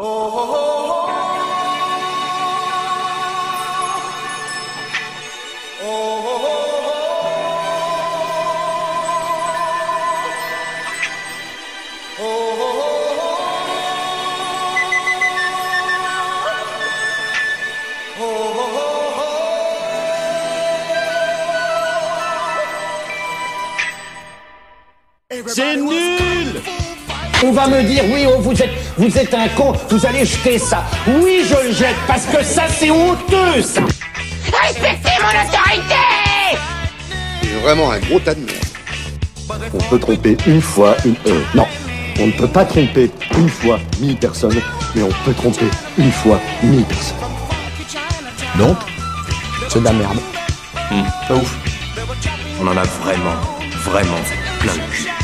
C'est On va me dire, oui, oh, vous êtes, vous êtes un con, vous allez jeter ça. Oui, je le jette, parce que ça, c'est honteux, ça. Respectez mon autorité C'est vraiment un gros tas de merde. On peut tromper une fois une... Euh, non, on ne peut pas tromper une fois mille personnes, mais on peut tromper une fois mille personnes. Donc C'est de la merde. Pas ouf. On en a vraiment, vraiment plein le cul.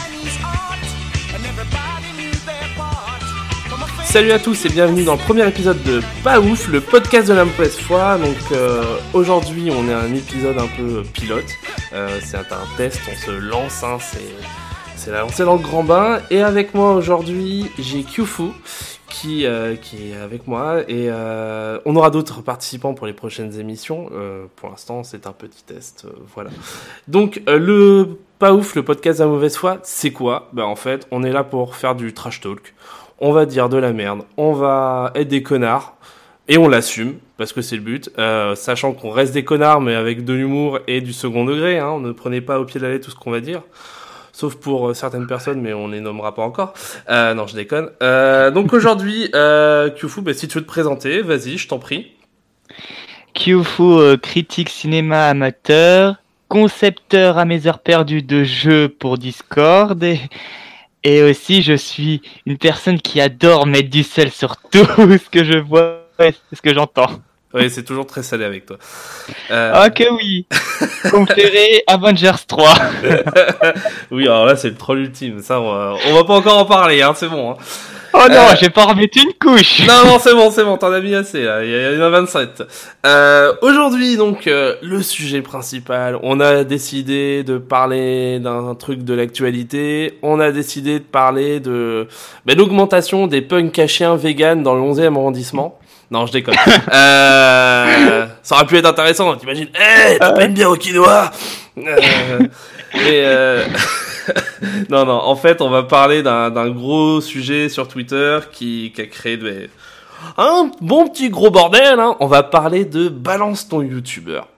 Salut à tous et bienvenue dans le premier épisode de Pas ouf, le podcast de la mauvaise foi. Donc euh, aujourd'hui on est un épisode un peu pilote. Euh, c'est un, test, on se lance, hein, c'est on s'est dans le grand bain. Et avec moi aujourd'hui j'ai Kyufu qui, euh, qui est avec moi et euh, on aura d'autres participants pour les prochaines émissions. Euh, pour l'instant c'est un petit test, euh, voilà. Donc euh, le Pas ouf, le podcast de la mauvaise foi, c'est quoi? Ben en fait on est là pour faire du trash talk on va dire de la merde, on va être des connards, et on l'assume, parce que c'est le but, euh, sachant qu'on reste des connards, mais avec de l'humour et du second degré, hein, ne prenez pas au pied de la lettre tout ce qu'on va dire, sauf pour euh, certaines personnes, mais on les nommera pas encore. Euh, non, je déconne. Euh, donc aujourd'hui, euh, Kyufu, bah, si tu veux te présenter, vas-y, je t'en prie. Kyufu, critique cinéma amateur, concepteur à mes heures perdues de jeux pour Discord et, et aussi je suis une personne qui adore mettre du sel sur tout ce que je vois et ce que j'entends. Oui, c'est toujours très salé avec toi. Euh, Ah que oui Conféré Avengers 3 oui, alors là, c'est le troll ultime. Ça, on va, on va pas encore en parler, hein, c'est bon. Hein. Oh non, Euh. je vais pas remettre une couche Non, non, c'est bon, c'est bon, t'en as mis assez, là. Il y, en a 27. Euh, aujourd'hui, donc, euh, le sujet principal. On a décidé de parler d'un truc de l'actualité. On a décidé de parler de ben, l'augmentation des punks cachiens vegan dans le 11e arrondissement. Non, je déconne. euh, ça aurait pu être intéressant, t'imagines Eh, t'as pas une bière au quinoa euh, Mais... Euh... non, non, en fait, on va parler d'un gros sujet sur Twitter qui, qui a créé de, un bon petit gros bordel. Hein. On va parler de balance ton youtubeur.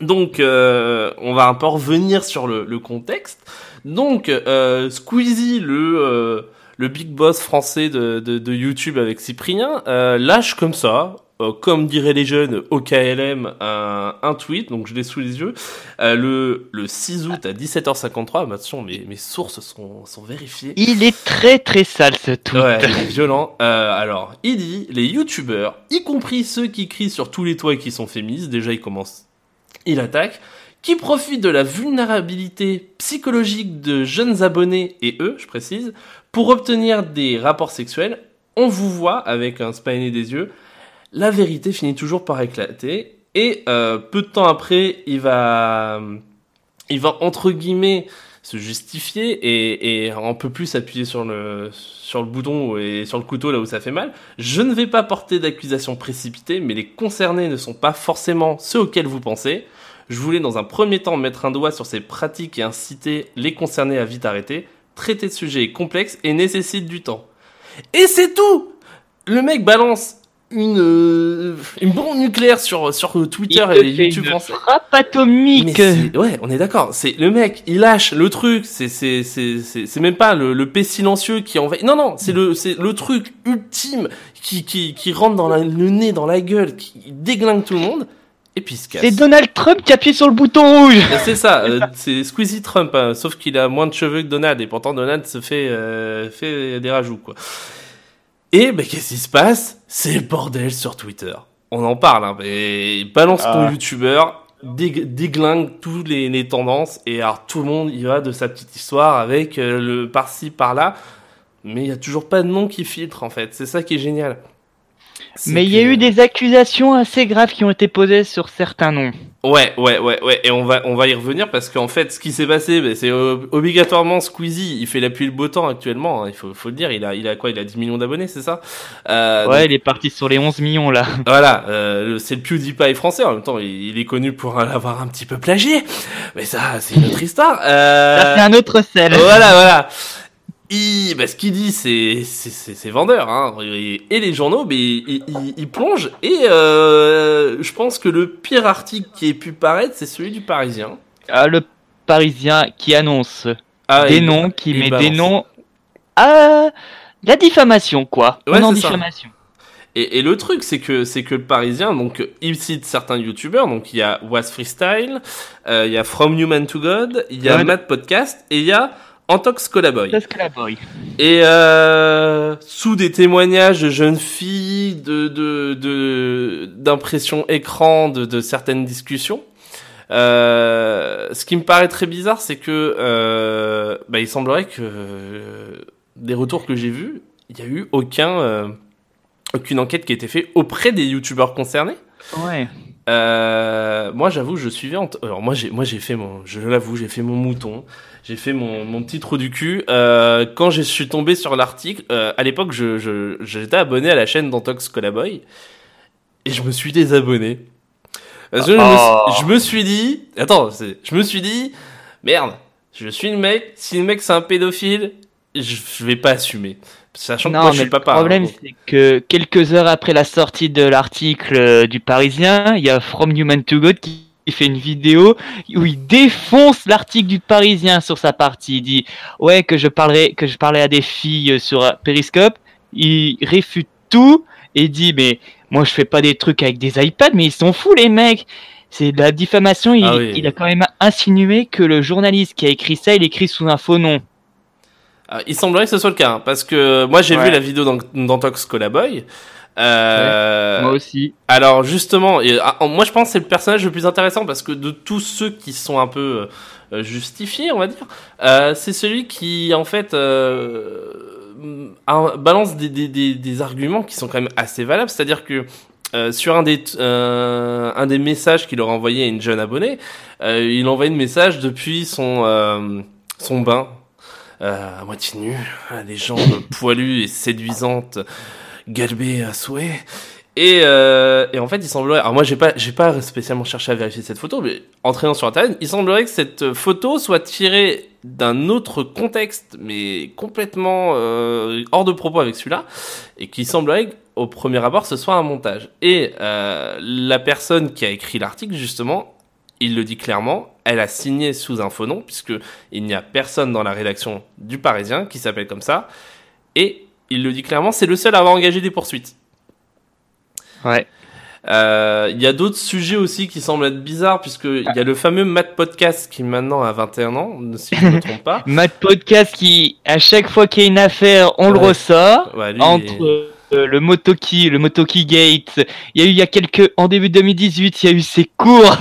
Donc, euh, on va un peu revenir sur le, le contexte. Donc, euh, Squeezie, le, euh, le big boss français de, de, de YouTube avec Cyprien, euh, lâche comme ça, euh, comme diraient les jeunes au KLM, un, un tweet, donc je l'ai sous les yeux, euh, le, le 6 août à 17h53. Bah, attention, mes, mes sources sont, sont vérifiées. Il est très très sale ce tweet Ouais, il est violent. Euh, alors, il dit les youtubeurs, y compris ceux qui crient sur tous les toits et qui sont féministes, déjà il commence, il attaque, qui profitent de la vulnérabilité psychologique de jeunes abonnés et eux, je précise, pour obtenir des rapports sexuels. On vous voit avec un smiley des yeux. La vérité finit toujours par éclater. Et euh, peu de temps après, il va, il va entre guillemets se justifier et, et un peu plus appuyer sur le, sur le bouton et sur le couteau là où ça fait mal. Je ne vais pas porter d'accusation précipitée, mais les concernés ne sont pas forcément ceux auxquels vous pensez. Je voulais dans un premier temps mettre un doigt sur ces pratiques et inciter les concernés à vite arrêter. Traiter de sujet est complexe et nécessite du temps. Et c'est tout Le mec balance une, euh, une bombe nucléaire sur, sur Twitter Il et YouTube une français. frappe Mais atomique ouais, on est d'accord. C'est le mec, il lâche le truc. C'est c'est c'est c'est c'est même pas le, le paix silencieux qui envahit. Non non, c'est le c'est le truc ultime qui qui qui rentre dans la- le nez, dans la gueule, qui déglingue tout le monde. Et puis il se casse. C'est Donald Trump qui appuie sur le bouton rouge C'est ça, euh, c'est Squeezie Trump, hein, sauf qu'il a moins de cheveux que Donald, et pourtant Donald se fait, euh, fait des rajouts, quoi. Et ben, qu'est-ce qui se passe? C'est le bordel sur Twitter. On en parle, hein, mais balance ton Ah. youtubeur, dég- déglingue toutes les, les tendances, et alors tout le monde y va de sa petite histoire avec euh, le par-ci, par-là, mais il y a toujours pas de nom qui filtre, en fait. C'est ça qui est génial. Mais il y a eu des accusations assez graves qui ont été posées sur certains noms. Ouais, ouais, ouais, ouais. Et on va, on va y revenir parce qu'en fait, ce qui s'est passé, ben, c'est euh, obligatoirement Squeezie. Il fait la pluie et le beau temps actuellement. hein, il faut, faut le dire. Il a, il a quoi? Il a 10 millions d'abonnés, c'est ça? Euh, Ouais, il est parti sur les 11 millions là. Voilà, euh, c'est le PewDiePie français. En même temps, il, il est connu pour l'avoir un petit peu plagié. Mais ça, c'est une autre histoire. Euh... Ça c'est un autre sel. Voilà, voilà. Il, bah, ce qu'il dit, c'est, c'est, vendeur, hein. Et, les journaux, mais ils, ils, ils plongent. Et euh, je pense que le pire article qui ait pu paraître, c'est celui du Parisien. Ah, le Parisien qui annonce Ah, des noms, qui met balance. des noms à la diffamation quoi. Ouais, On en c'est ça. diffamation. Et, et le truc, c'est que c'est que le Parisien, donc il cite certains youtubeurs, donc il y a Was Freestyle, euh, il y a From Human to God, il y a Ouais. Matt Podcast et il y a Colaboy. Parce que la boy. Et euh, sous des témoignages de jeunes filles, de de de d'impressions écran, de, de certaines discussions. Euh, ce qui me paraît très bizarre, c'est que euh, bah, il semblerait que euh, des retours que j'ai vus, il y a eu aucun euh, aucune enquête qui a été faite auprès des youtubeurs concernés. Ouais. Euh, moi, j'avoue, je suivais. En Alors moi, j'ai, moi, j'ai fait mon, je l'avoue, j'ai fait mon mouton. J'ai fait mon, mon petit trou du cul. Euh, quand je suis tombé sur l'article, euh, à l'époque, je, je, j'étais abonné à la chaîne d'Antox Colaboy et je me suis désabonné. Parce que je, me, suis- je me suis dit, attends, je me suis dit, merde, je suis le mec. Si le mec c'est un pédophile, je, je vais pas assumer, sachant que Non, moi je suis papa. le problème hein, c'est que quelques heures après la sortie de l'article euh, du Parisien, il y a From Human to God qui qui fait une vidéo où il défonce l'article du Parisien sur sa partie. Il dit ouais que je parlerai que je parlais à des filles sur euh, Periscope. Il réfute tout et il dit mais moi je fais pas des trucs avec des iPads mais ils sont fous les mecs. C'est de la diffamation. Il, Ah oui. il a quand même insinué que le journaliste qui a écrit ça, il écrit sous un faux nom. Ah, il semblerait que ce soit le cas, hein, parce que moi j'ai Ouais. vu la vidéo d'An- d'Antox Colaboy. Euh, Moi aussi. Alors justement, et, ah, moi je pense que c'est le personnage le plus intéressant parce que de tous ceux qui sont un peu euh, justifiés, on va dire, euh, c'est celui qui en fait euh, un- balance des, des, des, des arguments qui sont quand même assez valables. C'est-à-dire que euh, sur un des euh, un des messages qu'il aurait envoyé à une jeune abonnée, euh, il envoie un message depuis son euh, son bain euh, à moitié nu, les jambes poilues et séduisantes, galbées à souhait. Et, euh, et en fait, il semblerait. Alors moi, j'ai pas, j'ai pas spécialement cherché à vérifier cette photo, mais en traînant sur internet, il semblerait que cette photo soit tirée d'un autre contexte, mais complètement euh, hors de propos avec celui-là, et qu'il semblerait au premier abord ce soit un montage. Et euh, la personne qui a écrit l'article, justement, il le dit clairement, elle a signé sous un faux nom, puisque il n'y a personne dans la rédaction du Parisien qui s'appelle comme ça, et il le dit clairement, c'est le seul à avoir engagé des poursuites. Ouais. Euh, Il y a d'autres sujets aussi qui semblent être bizarres, puisque il y a le fameux Matt Podcast qui maintenant a 21 ans, si je ne me trompe pas. Matt Podcast qui, à chaque fois qu'il y a une affaire, on le ressort. Ouais, lui, Entre euh, le Motoki, le Motoki Gate, il y a eu il y a quelques, en début 2018, il y a eu ses cours.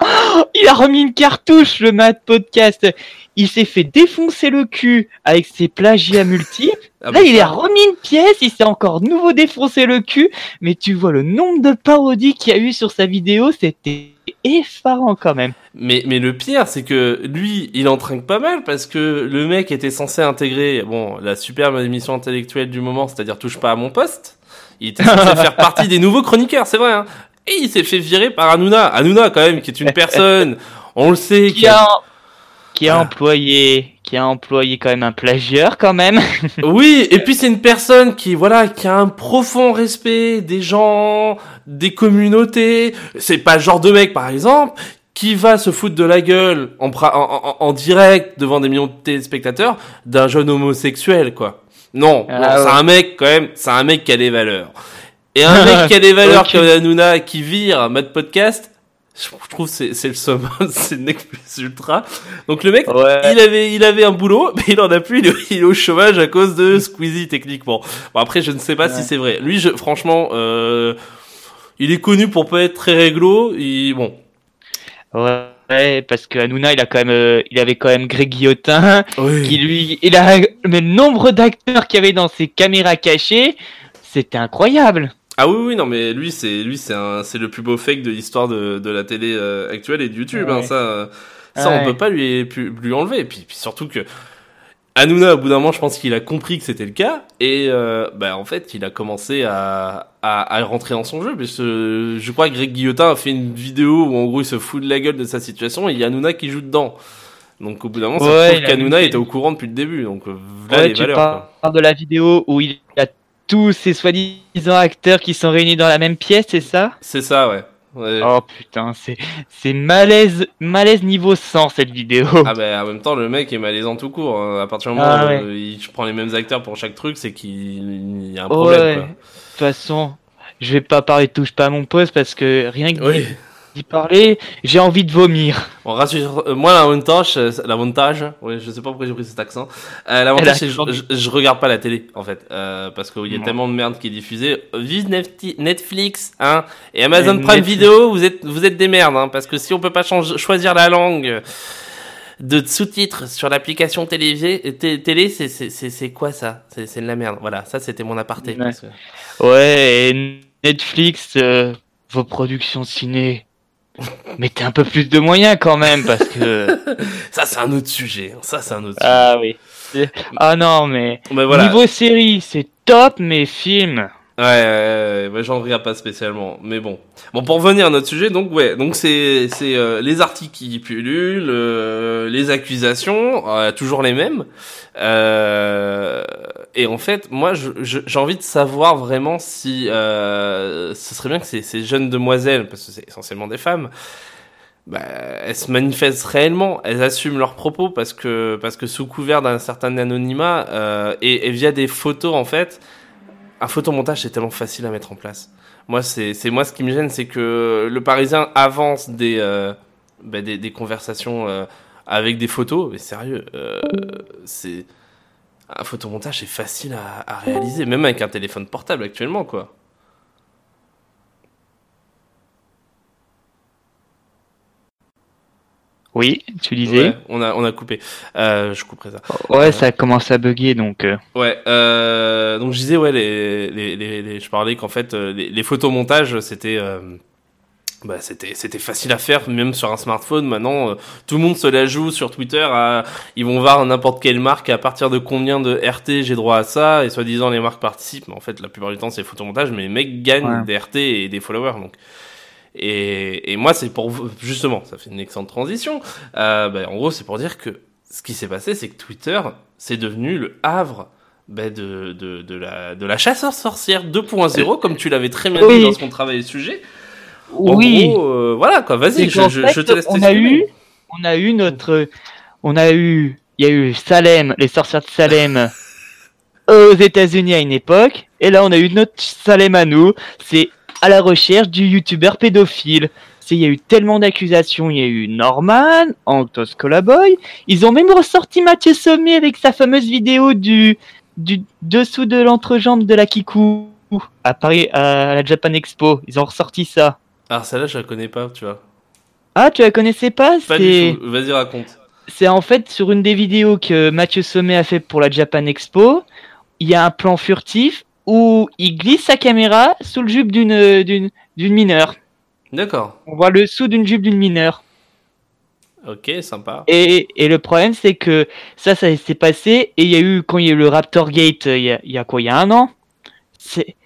Il a remis une cartouche, le Matt Podcast. Il s'est fait défoncer le cul avec ses plagiats multiples. Ah Là, bah il a remis une pièce, il s'est encore nouveau défoncé le cul. Mais tu vois le nombre de parodies qu'il y a eu sur sa vidéo, c'était effarant quand même. Mais, mais le pire, c'est que lui, il en trinque pas mal parce que le mec était censé intégrer, bon, la superbe émission intellectuelle du moment, c'est-à-dire touche pas à mon poste. Il était censé faire partie des nouveaux chroniqueurs, c'est vrai. Hein. Et il s'est fait virer par Hanouna. Hanouna, quand même, qui est une personne, on le sait, Qui a, qui a employé, qui a employé quand même un plagieur quand même. Oui, et puis c'est une personne qui voilà qui a un profond respect des gens, des communautés. C'est pas le genre de mec par exemple qui va se foutre de la gueule en, en, en- en direct devant des millions de téléspectateurs d'un jeune homosexuel quoi. Non, Ah c'est un mec quand même, c'est un mec qui a des valeurs. Et un mec qui a des valeurs Ok. comme Hanouna qui vire mode podcast, je trouve que c'est c'est le summum, c'est le plus ultra. Donc le mec Ouais. il avait, il avait un boulot, mais il en a plus. Il est, il est au chômage à cause de Squeezie techniquement. Bon après, je ne sais pas si c'est vrai. Lui, je, franchement, euh, il est connu pour pas être très réglo. Il, bon, Ouais, ouais, parce que Hanouna, il a quand même, euh, il avait quand même Greg Guillotin, qui lui, il a, mais le nombre d'acteurs qu'il y avait dans ses caméras cachées, c'était incroyable. Ah oui, oui, non, mais lui, c'est lui, c'est un, c'est le plus beau fake de l'histoire de, de la télé euh, actuelle et de YouTube. Hein, ça, ça, Ouais. on peut pas lui, lui enlever. Et puis, puis surtout que Hanouna, au bout d'un moment, je pense qu'il a compris que c'était le cas et euh, bah, en fait, il a commencé à, à, à rentrer dans son jeu. Parce que je crois que Greg Guillotin a fait une vidéo où en gros il se fout de la gueule de sa situation et il y a Hanouna qui joue dedans. Donc au bout d'un moment, ça Ouais, prouve il a qu'Hanouna était au courant depuis le début. Donc euh, voilà Ouais, les tu valeurs. parles quoi. de la vidéo où il a tous ces soi-disant acteurs qui sont réunis dans la même pièce, c'est ça? C'est ça, ouais. Ouais. Oh putain, c'est c'est malaise malaise niveau 100 cette vidéo. Ah bah en même temps le mec est malaisant tout court. hein. À partir du moment Ah où ouais. euh, il prend les mêmes acteurs pour chaque truc, c'est qu'il y a un problème. ouais. De toute façon, je vais pas parler de touche pas à mon poste parce que rien que. Oui. D'y parler, j'ai envie de vomir. On rassure. euh, moi l'avantage, euh, l'avantage, ouais, je sais pas pourquoi j'ai pris cet accent. Euh, l'avantage c'est que je, je, je regarde pas la télé en fait, euh, parce qu'il y a Non. tellement de merde qui est diffusée. Vive Netflix, hein, et Amazon Et Prime Netflix. Video, vous êtes vous êtes des merdes, hein, parce que si on peut pas changer, choisir la langue de sous-titres sur l'application télé, té- télé, c'est c'est c'est c'est quoi ça? C'est c'est de la merde. Voilà, ça c'était mon aparté. Ouais. parce que- Ouais, et Netflix, euh, vos productions ciné, mettez un peu plus de moyens quand même parce que. Ça, c'est un autre sujet. Ça, c'est un autre ah oui. Ah non, mais voilà. niveau série, c'est top, mais film. Ouais, ouais, j'en regarde pas spécialement. Mais bon. Bon, pour revenir à notre sujet, donc, ouais. Donc, c'est, c'est, euh, les articles qui pullulent, euh, les accusations, euh, toujours les mêmes. Euh, et en fait, moi, j'ai envie de savoir vraiment si, euh, ce serait bien que ces, ces jeunes demoiselles, parce que c'est essentiellement des femmes, bah, elles se manifestent réellement, elles assument leurs propos parce que parce que sous couvert d'un certain anonymat euh, et, et via des photos en fait, un photomontage c'est tellement facile à mettre en place. Moi c'est moi ce qui me gêne c'est que le Parisien avance des euh, bah, des, des conversations euh, avec des photos, mais sérieux, euh, c'est un photomontage c'est facile à, à réaliser même avec un téléphone portable actuellement quoi. Oui, tu disais. Ouais, on a on a coupé. Euh, je couperai ça. Ouais, ça commence à bugger donc. euh, Ouais, euh, donc je disais, ouais, les, les, les, les- je parlais qu'en fait, euh, les, les photomontages, c'était, euh, bah, c'était, c'était facile à faire, même sur un smartphone. Maintenant, euh, tout le monde se la joue sur Twitter. À, ils vont voir n'importe quelle marque, à partir de combien de RT j'ai droit à ça, et soi-disant les marques participent. Mais en fait, la plupart du temps, c'est photomontage, mais les mecs gagnent Ouais. des RT et des followers. Donc. Et, et moi, c'est pour vous- justement, ça fait une excellente transition. Euh, bah, en gros, c'est pour dire que ce qui s'est passé, c'est que Twitter, c'est devenu le havre bah, de, de, de, la, de la chasseur sorcière 2.0, comme tu l'avais très bien dit Oui. lorsqu'on travaillait le sujet. En Oui. gros, euh, voilà, quoi, vas-y, je, je, je te laisse on a eu, on a eu notre, on a eu, il y a eu Salem, les sorcières de Salem aux États-Unis à une époque, et là on a eu notre Salem à nous. C'est à la recherche du youtubeur pédophile. C'est, il y a eu tellement d'accusations. Il y a eu Norman, Antos Colaboy. Ils ont même ressorti Mathieu Sommet avec sa fameuse vidéo du, du dessous de l'entrejambe de la Kikou à Paris, à la Japan Expo. Ils ont ressorti ça. Alors, celle-là, je la connais pas, tu vois. Ah, tu la connaissais pas? Pas C'est du tout. Vas-y, raconte. c'est en fait sur une des vidéos que Mathieu Sommet a fait pour la Japan Expo, il y a un plan furtif où il glisse sa caméra sous le jupe d'une d'une d'une mineure. D'accord. On voit le sous d'une jupe d'une mineure. Ok, sympa. Et, et le problème c'est que ça ça s'est passé et il y a eu quand il y a eu le Raptor Gate euh, il y a, il y a quoi il y a un an c'est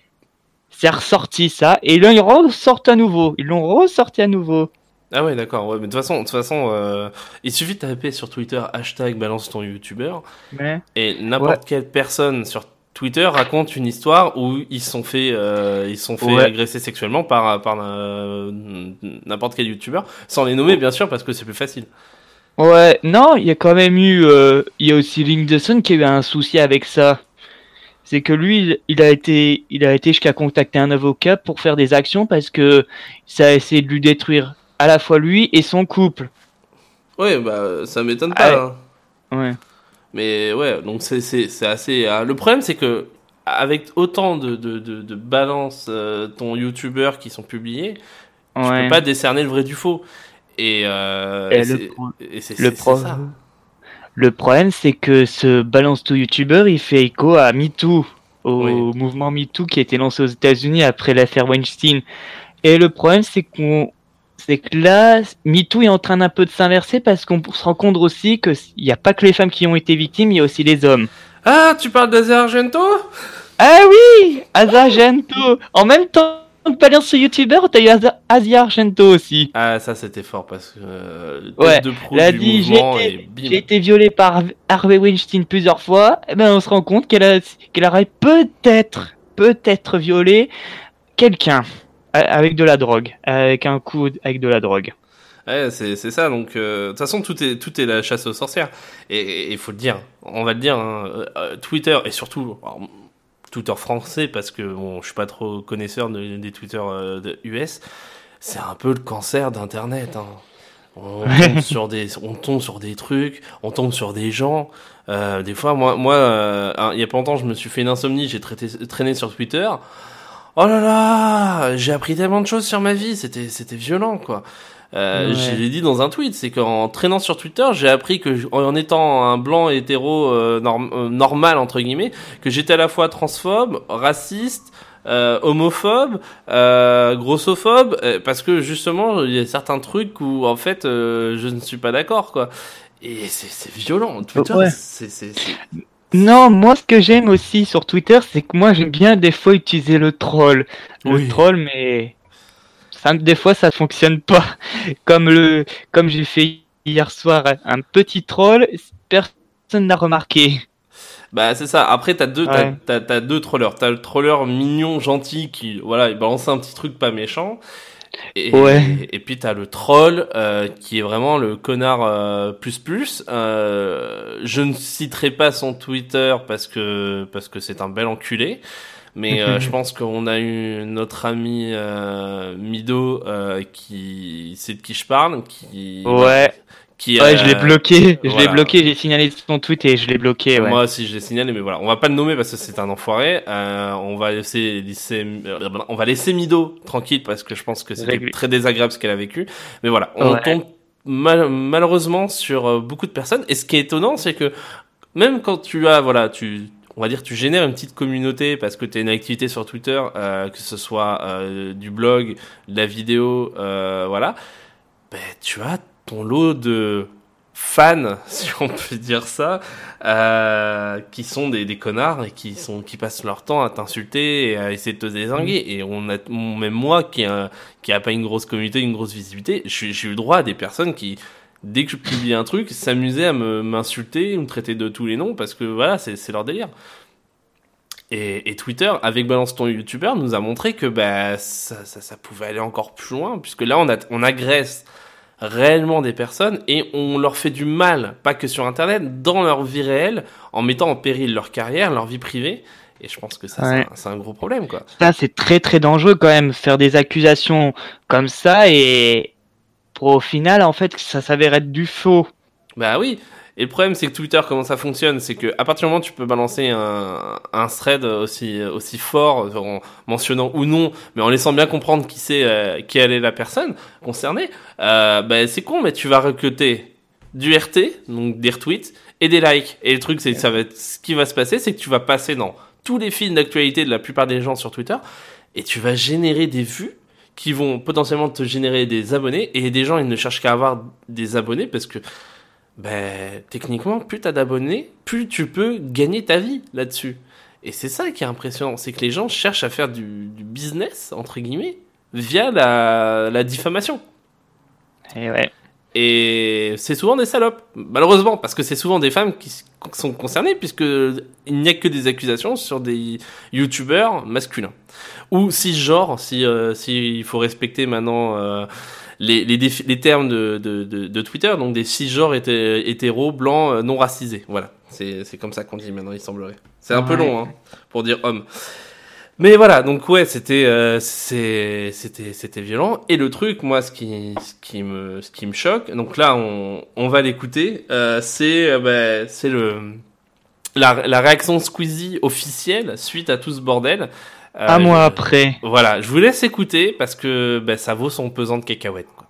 ressorti ça et là ils ressortent à nouveau ils l'ont ressorti à nouveau Ah ouais, d'accord. Ouais, mais de toute façon, de toute façon euh, il suffit de taper sur Twitter hashtag balance ton youtubeur ouais. et n'importe quelle personne sur Twitter raconte une histoire où ils sont fait, euh, ils sont fait Ouais. agresser sexuellement par, par euh, n'importe quel youtubeur, sans les nommer bien sûr parce que c'est plus facile. Ouais, non, il y a quand même eu. euh, Il y a aussi Link the Sun qui a eu un souci avec ça. C'est que lui, il- a été, il a été jusqu'à contacter un avocat pour faire des actions parce que ça a essayé de lui détruire à la fois lui et son couple. Ouais, bah ça m'étonne Ah pas. ouais. hein. Ouais. Mais ouais, donc c'est c'est c'est assez. euh, le problème c'est que avec autant de de de, de balances euh, ton youtubeur qui sont publiés, tu Ouais. peux pas décerner le vrai du faux. Et, euh, Et et le pro- et le pro- ça. Le problème, c'est que ce balance tout YouTuber, il fait écho à MeToo. au Oui. mouvement MeToo qui a été lancé aux États-Unis après l'affaire Weinstein. Et le problème, c'est qu'on, c'est que là, MeToo est en train d'un peu de s'inverser parce qu'on se rend compte aussi que il n'y a pas que les femmes qui ont été victimes, il y a aussi les hommes. Ah, tu parles d'Asia Argento? Ah oui, Asia Argento. En même temps que Balance ce youtubeur, t'as eu Asia- Asia Argento aussi. Ah, ça c'était fort parce que euh, le Ouais, de pro a dit j'ai été, j'ai été violée par Harvey Weinstein plusieurs fois. Et ben on se rend compte qu'elle a, qu'elle aurait peut-être, peut-être violé quelqu'un avec de la drogue, avec un coup avec de la drogue. Ouais, c'est c'est ça. Donc, euh, de toute façon, tout est tout est la chasse aux sorcières. Et il faut le dire. On va le dire. hein, euh, euh, Twitter et surtout alors, Twitter français parce que bon, je suis pas trop connaisseur de- des Twitter euh, de US. C'est un peu le cancer d'Internet. Hein. On tombe sur des, on tombe sur des trucs, on tombe sur des gens. Des fois, moi, moi, euh, hein, il y a pas longtemps, je me suis fait une insomnie. J'ai traîné sur Twitter. Oh là là, j'ai appris tellement de choses sur ma vie. C'était, c'était violent, quoi. Euh, Ouais. Je l'ai dit dans un tweet, c'est qu'en traînant sur Twitter, j'ai appris que en étant un blanc hétéro euh, norm- euh, normal entre guillemets, que j'étais à la fois transphobe, raciste, euh, homophobe, euh, grossophobe, euh, parce que justement il y a certains trucs où en fait euh, je ne suis pas d'accord quoi. Et c'est c'est violent. Twitter, Ouais. c'est- Non, moi ce que j'aime aussi sur Twitter, c'est que moi j'aime bien des fois utiliser le troll. Le Oui. troll, mais ça, des fois ça fonctionne pas. Comme le, comme j'ai fait hier soir, un petit troll, personne n'a remarqué. Bah c'est ça. Après t'as deux t'as- Ouais. t'as t'as deux trollers. T'as le troller mignon gentil qui voilà il balance un petit truc pas méchant. Et, Ouais. et puis t'as le troll euh, qui est vraiment le connard euh, plus plus. Euh, je ne citerai pas son Twitter parce que parce que c'est un bel enculé. Mais euh, je pense qu'on a eu notre ami euh, Mido euh, qui sait de qui je parle, qui Ouais, qui ouais, je l'ai euh, bloqué, je l'ai bloqué, j'ai signalé son tweet et je l'ai bloqué. Ouais. Moi aussi, je l'ai signalé, mais voilà, on va pas le nommer parce que c'est un enfoiré. Euh, on va laisser, laisser- on va laisser Mido tranquille parce que je pense que c'était très désagréable ce qu'elle a vécu. Mais voilà, on Ouais. tombe mal- malheureusement sur euh, beaucoup de personnes. Et ce qui est étonnant, c'est que même quand tu as, voilà, tu, on va dire, tu génères une petite communauté parce que tu as une activité sur Twitter, euh, que ce soit euh, du blog, de la vidéo, euh, voilà, ben, tu as ton lot de fans, si on peut dire ça, euh, qui sont des, des connards et qui sont qui passent leur temps à t'insulter et à essayer de te désinguer. Et on a même moi qui a qui a pas une grosse communauté, une grosse visibilité, j'ai eu le droit à des personnes qui dès que je publiais un truc s'amusaient à me m'insulter, me traiter de tous les noms parce que voilà c'est c'est leur délire. Et, et Twitter, avec Balance ton YouTuber, nous a montré que bah, ça, ça, ça pouvait aller encore plus loin, puisque là, on, a, on agresse réellement des personnes et on leur fait du mal, pas que sur Internet, dans leur vie réelle, en mettant en péril leur carrière, leur vie privée. Et je pense que ça, Ouais. c'est un- gros problème, quoi. Ça, c'est très très dangereux quand même, faire des accusations comme ça et pour au final, en fait, ça s'avère être du faux. Bah oui. Et le problème, c'est que Twitter, comment ça fonctionne, c'est que à partir du moment où tu peux balancer un, un thread aussi aussi fort, en mentionnant ou non, mais en laissant bien comprendre qui c'est, euh, qui elle est la personne concernée, euh, bah c'est con, mais tu vas recruter du RT, donc des retweets et des likes. Et le truc, c'est que ça va être, ce qui va se passer, c'est que tu vas passer dans tous les fils d'actualité de la plupart des gens sur Twitter et tu vas générer des vues qui vont potentiellement te générer des abonnés et des gens ils ne cherchent qu'à avoir des abonnés parce que ben techniquement plus t'as d'abonnés plus tu peux gagner ta vie là-dessus et c'est ça qui est impressionnant c'est que les gens cherchent à faire du, du business entre guillemets via la, la diffamation Et ouais. et c'est souvent des salopes, malheureusement, parce que c'est souvent des femmes qui sont concernées, puisque il n'y a que des accusations sur des youtubeurs masculins. Ou si euh, si il faut respecter maintenant euh, les, les, les termes de, de, de, de Twitter, donc des cisgenres hété- hétéros, blancs, euh, non racisés. Voilà, c'est comme ça qu'on dit maintenant, il semblerait. C'est un peu long, hein, pour dire homme. Mais voilà, donc ouais, c'était euh, c'était c'était violent et le truc moi ce qui ce qui me ce qui me choque. Donc là on on va l'écouter, euh, c'est euh, bah, c'est le la la réaction Squeezie officielle suite à tout ce bordel. Euh, Un mois je- après. Voilà, je vous laisse écouter parce que bah, ça vaut son pesant de cacahuètes. Quoi.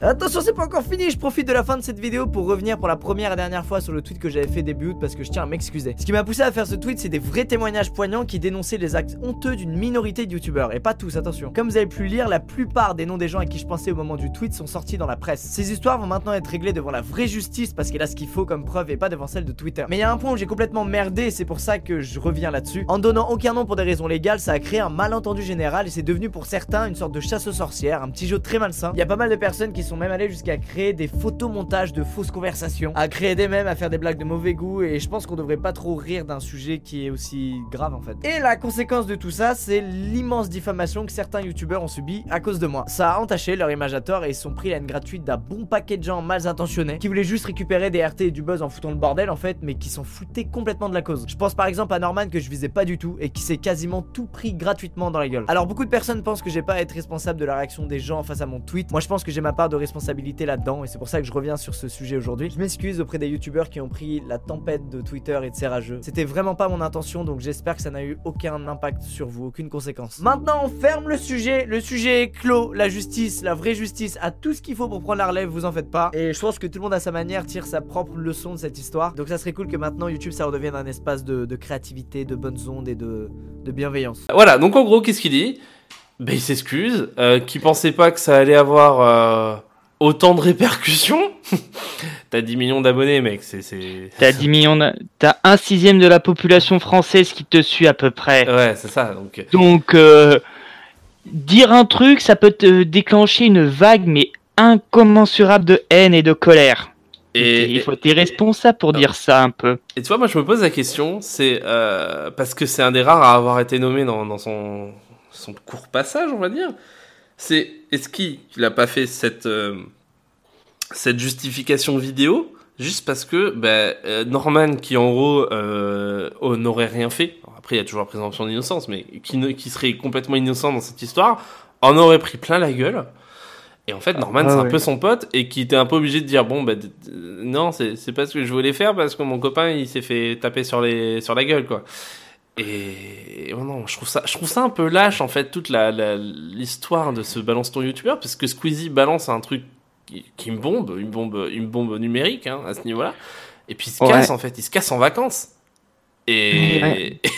Attention, c'est pas encore fini, je profite de la fin de cette vidéo pour revenir pour la première et dernière fois sur le tweet que j'avais fait début août parce que je tiens à m'excuser. Ce qui m'a poussé à faire ce tweet, c'est des vrais témoignages poignants qui dénonçaient les actes honteux d'une minorité de youtubeurs, et pas tous, attention. Comme vous avez pu lire, la plupart des noms des gens à qui je pensais au moment du tweet sont sortis dans la presse. Ces histoires vont maintenant être réglées devant la vraie justice parce qu'elle a ce qu'il faut comme preuve et pas devant celle de Twitter. Mais il y a un point où j'ai complètement merdé c'est pour ça que je reviens là-dessus. En donnant aucun nom pour des raisons légales, ça a créé un malentendu général et c'est devenu pour certains une sorte de chasse aux sorcières, un petit jeu très malsain. Il y a pas mal de personnes qui sont même allées jusqu'à créer des photomontages de fausses conversations, à créer des mèmes, à faire des blagues de mauvais goût, et je pense qu'on devrait pas trop rire d'un sujet qui est aussi grave en fait. Et la conséquence de tout ça, c'est l'immense diffamation que certains youtubeurs ont subi à cause de moi. Ça a entaché leur image à tort et ils sont pris la haine gratuite d'un bon paquet de gens mal intentionnés qui voulaient juste récupérer des RT et du buzz en foutant le bordel en fait, mais qui s'en foutaient complètement de la cause. Je pense par exemple à Norman que je visais pas du tout et qui s'est quasiment tout pris gratuitement dans la gueule. Alors beaucoup de personnes pensent que j'ai pas à être responsable de la réaction des gens face à mon tweet. Moi je pense que j'ai ma part de responsabilité là-dedans et c'est pour ça que je reviens sur ce sujet aujourd'hui. Je m'excuse auprès des youtubeurs qui ont pris la tempête de Twitter et de ses rageux. C'était vraiment pas mon intention donc j'espère que ça n'a eu aucun impact sur vous, aucune conséquence. Maintenant on ferme le sujet, le sujet est clos, la justice, la vraie justice a tout ce qu'il faut pour prendre la relève, vous en faites pas. Et je pense que tout le monde à sa manière tire sa propre leçon de cette histoire. Donc ça serait cool que maintenant YouTube ça redevienne un espace de, créativité, de bonnes ondes et de, bienveillance. Voilà, donc en gros, qu'est-ce qu'il dit? Ben il s'excuse, euh, qui pensait pas que ça allait avoir euh, autant de répercussions. T'as 10 millions d'abonnés, mec, c'est... c'est... T'as 10 millions, de- t'as un sixième de la population française qui te suit à peu près. Ouais, c'est ça, donc... Donc, euh, dire un truc, ça peut te déclencher une vague, mais incommensurable de haine et de colère. Et, il faut être responsable pour dire ça un peu. Et tu vois, moi je me pose la question, c'est euh, parce que c'est un des rares à avoir été nommé dans, dans son, son court passage, on va dire. C'est est-ce qu'il n'a pas fait cette, euh, cette justification vidéo juste parce que ben, euh, Norman, qui en gros euh, oh, n'aurait rien fait, après il y a toujours la présomption d'innocence, mais qui, ne, qui serait complètement innocent dans cette histoire, en aurait pris plein la gueule. Et en fait, Norman, Ah c'est un peu son pote et qui était un peu obligé de dire bon, bah, non, c'est c'est pas ce que je voulais faire parce que mon copain il s'est fait taper sur les sur la gueule quoi. Et oh non, je trouve ça, je trouve ça un peu lâche en fait toute la l'histoire de ce balance ton youtubeur parce que Squeezie balance un truc qui, qui me bombe, une bombe, une bombe numérique hein, à ce niveau-là. Et puis il se Ouais. casse en fait, il se casse en vacances. Et Ouais.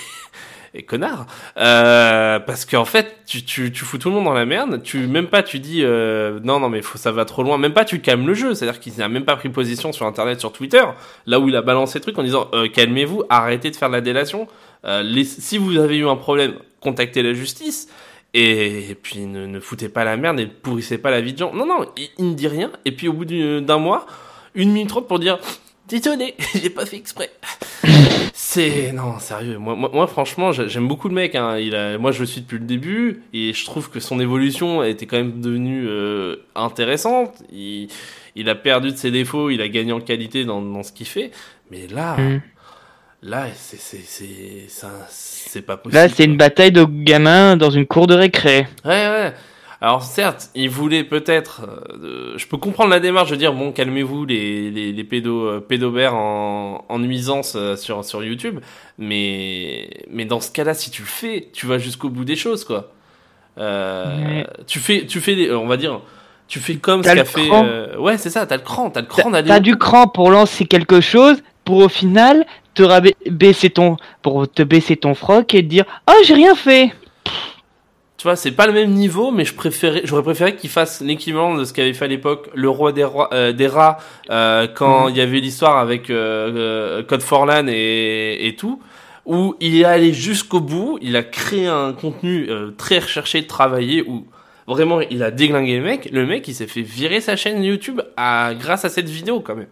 et connard euh, parce qu'en fait tu, tu, tu fous tout le monde dans la merde tu même pas tu dis euh, non non mais faut, ça va trop loin même pas tu calmes le jeu c'est à dire qu'il n'a même pas pris position sur internet sur Twitter là où il a balancé le truc en disant euh, calmez-vous arrêtez de faire de la délation euh, les- si vous avez eu un problème contactez la justice et, puis ne, ne foutez pas la merde et pourrissez pas la vie de gens non non il, ne dit rien et puis au bout du- d'un mois une minute trente pour dire désolé j'ai pas fait exprès c'est non sérieux. Moi, moi, franchement, j'ai- j'aime beaucoup le mec. Hein. Il a, moi, je le suis depuis le début et je trouve que son évolution été quand même devenue euh, intéressante. Il, il a perdu de ses défauts, il a gagné en qualité dans, dans ce qu'il fait. Mais là, Mm. Là, c'est c'est c'est ça, c'est pas possible. Là, c'est une bataille de gamins dans une cour de récré. Ouais, ouais. Alors certes, il voulait peut-être. euh, je peux comprendre la démarche de dire bon, calmez-vous les les, les pédos euh, pédobères en, en nuisance euh, sur sur YouTube, mais mais dans ce cas-là, si tu le fais, tu vas jusqu'au bout des choses, quoi. Euh, Ouais. Tu fais tu fais des- on va dire. Tu fais comme ce qu'a fait. euh, ouais, c'est ça. T'as le cran. T'as le cran d'aller. t'as du cran pour lancer quelque chose, pour au final te baisser ton, pour te baisser ton froc et te dire oh j'ai rien fait. Tu vois, c'est pas le même niveau, mais je préférais, j'aurais préféré qu'il fasse l'équivalent de ce qu'avait fait à l'époque le roi des, rois, euh, des rats euh, quand il y avait l'histoire avec euh, Code Forlan et, et tout, où il est allé jusqu'au bout, il a créé un contenu très recherché, travaillé, où vraiment il a déglingué le mec. Le mec, il s'est fait virer sa chaîne YouTube à, grâce à cette vidéo quand même.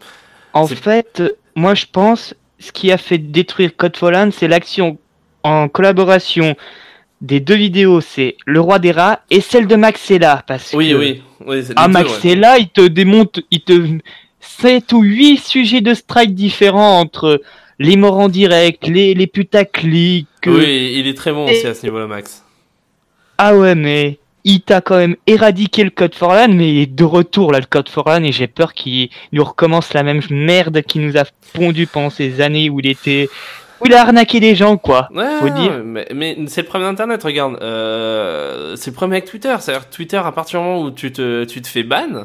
En fait, moi je pense ce qui a fait détruire Code Fallen, c'est l'action en collaboration des deux vidéos, c'est le roi des rats et celle de Maxella parce Oui, que oui, oui. Ah ouais. Maxella, il te démonte, il te 7 ou 8 sujets de strike différents entre les morts en direct, les, les putaclics. Oui, il est très bon aussi à ce niveau-là, Max. Ah ouais, mais il t'a quand même éradiqué le code for LAN, mais il est de retour là, le code for LAN, et j'ai peur qu'il nous recommence la même merde qui nous a pondu pendant ces années où il était. où il a arnaqué des gens, quoi. Ouais, faut dire. mais, mais c'est le problème d'Internet, regarde. Euh, c'est le problème avec Twitter. C'est-à-dire Twitter, à partir du moment où tu te, tu te fais ban,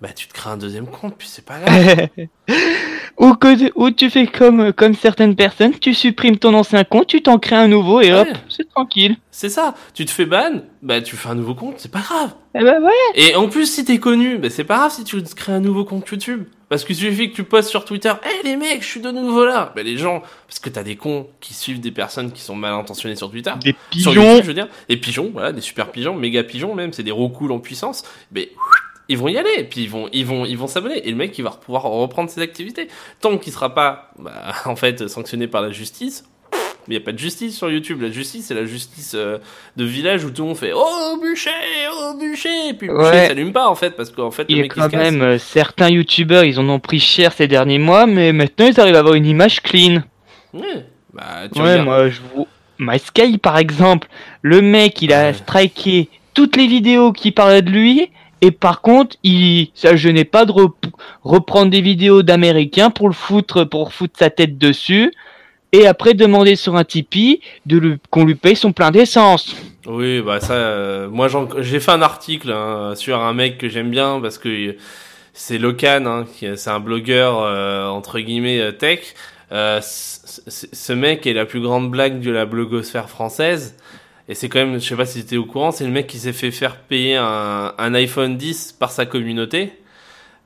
bah tu te crées un deuxième compte, puis c'est pas grave. ou, que, ou tu fais comme, comme certaines personnes, tu supprimes ton ancien compte, tu t'en crées un nouveau et hop, c'est tranquille. c'est ça. Tu te fais ban, bah tu fais un nouveau compte, c'est pas grave. Eh ben ouais. Et en plus, si t'es connu, bah c'est pas grave si tu te crées un nouveau compte YouTube. Parce qu'il suffit que tu postes sur Twitter, hé les mecs, je suis de nouveau là. Bah les gens, parce que t'as des cons qui suivent des personnes qui sont mal intentionnées sur Twitter. Des Sur pigeons. YouTube, je veux dire. Des pigeons, voilà, des super pigeons, méga pigeons même, c'est des roucouls en puissance. Mais ils vont y aller, et puis ils vont, ils vont, ils vont s'abonner. Et le mec, il va pouvoir reprendre ses activités. Tant qu'il sera pas, bah, en fait, sanctionné par la justice. Il n'y a pas de justice sur YouTube. La justice, c'est la justice euh, de village où tout le monde fait Oh bûcher, oh bûcher. Et puis le bûcher Ouais. il s'allume pas en fait parce qu'en fait Il le y a mec il quand se même euh, certains youtubeurs, ils en ont pris cher ces derniers mois, mais maintenant ils arrivent à avoir une image clean. Ouais, bah, tu Ouais, moi je vous. MySky par exemple, le mec il a Ouais. striké toutes les vidéos qui parlaient de lui, et par contre, il ça gênait pas de rep- reprendre des vidéos d'américains pour le foutre, pour foutre sa tête dessus, et après demander sur un Tipeee de qu'on lui paye son plein d'essence. Oui, bah ça, euh, moi j'ai fait un article hein, sur un mec que j'aime bien parce que c'est Locan, hein, c'est un blogueur euh, entre guillemets euh, tech. Euh, ce mec est la plus grande blague de la blogosphère française. Et c'est quand même, je sais pas si tu au courant, c'est le mec qui s'est fait faire payer un, un iPhone 10 par sa communauté.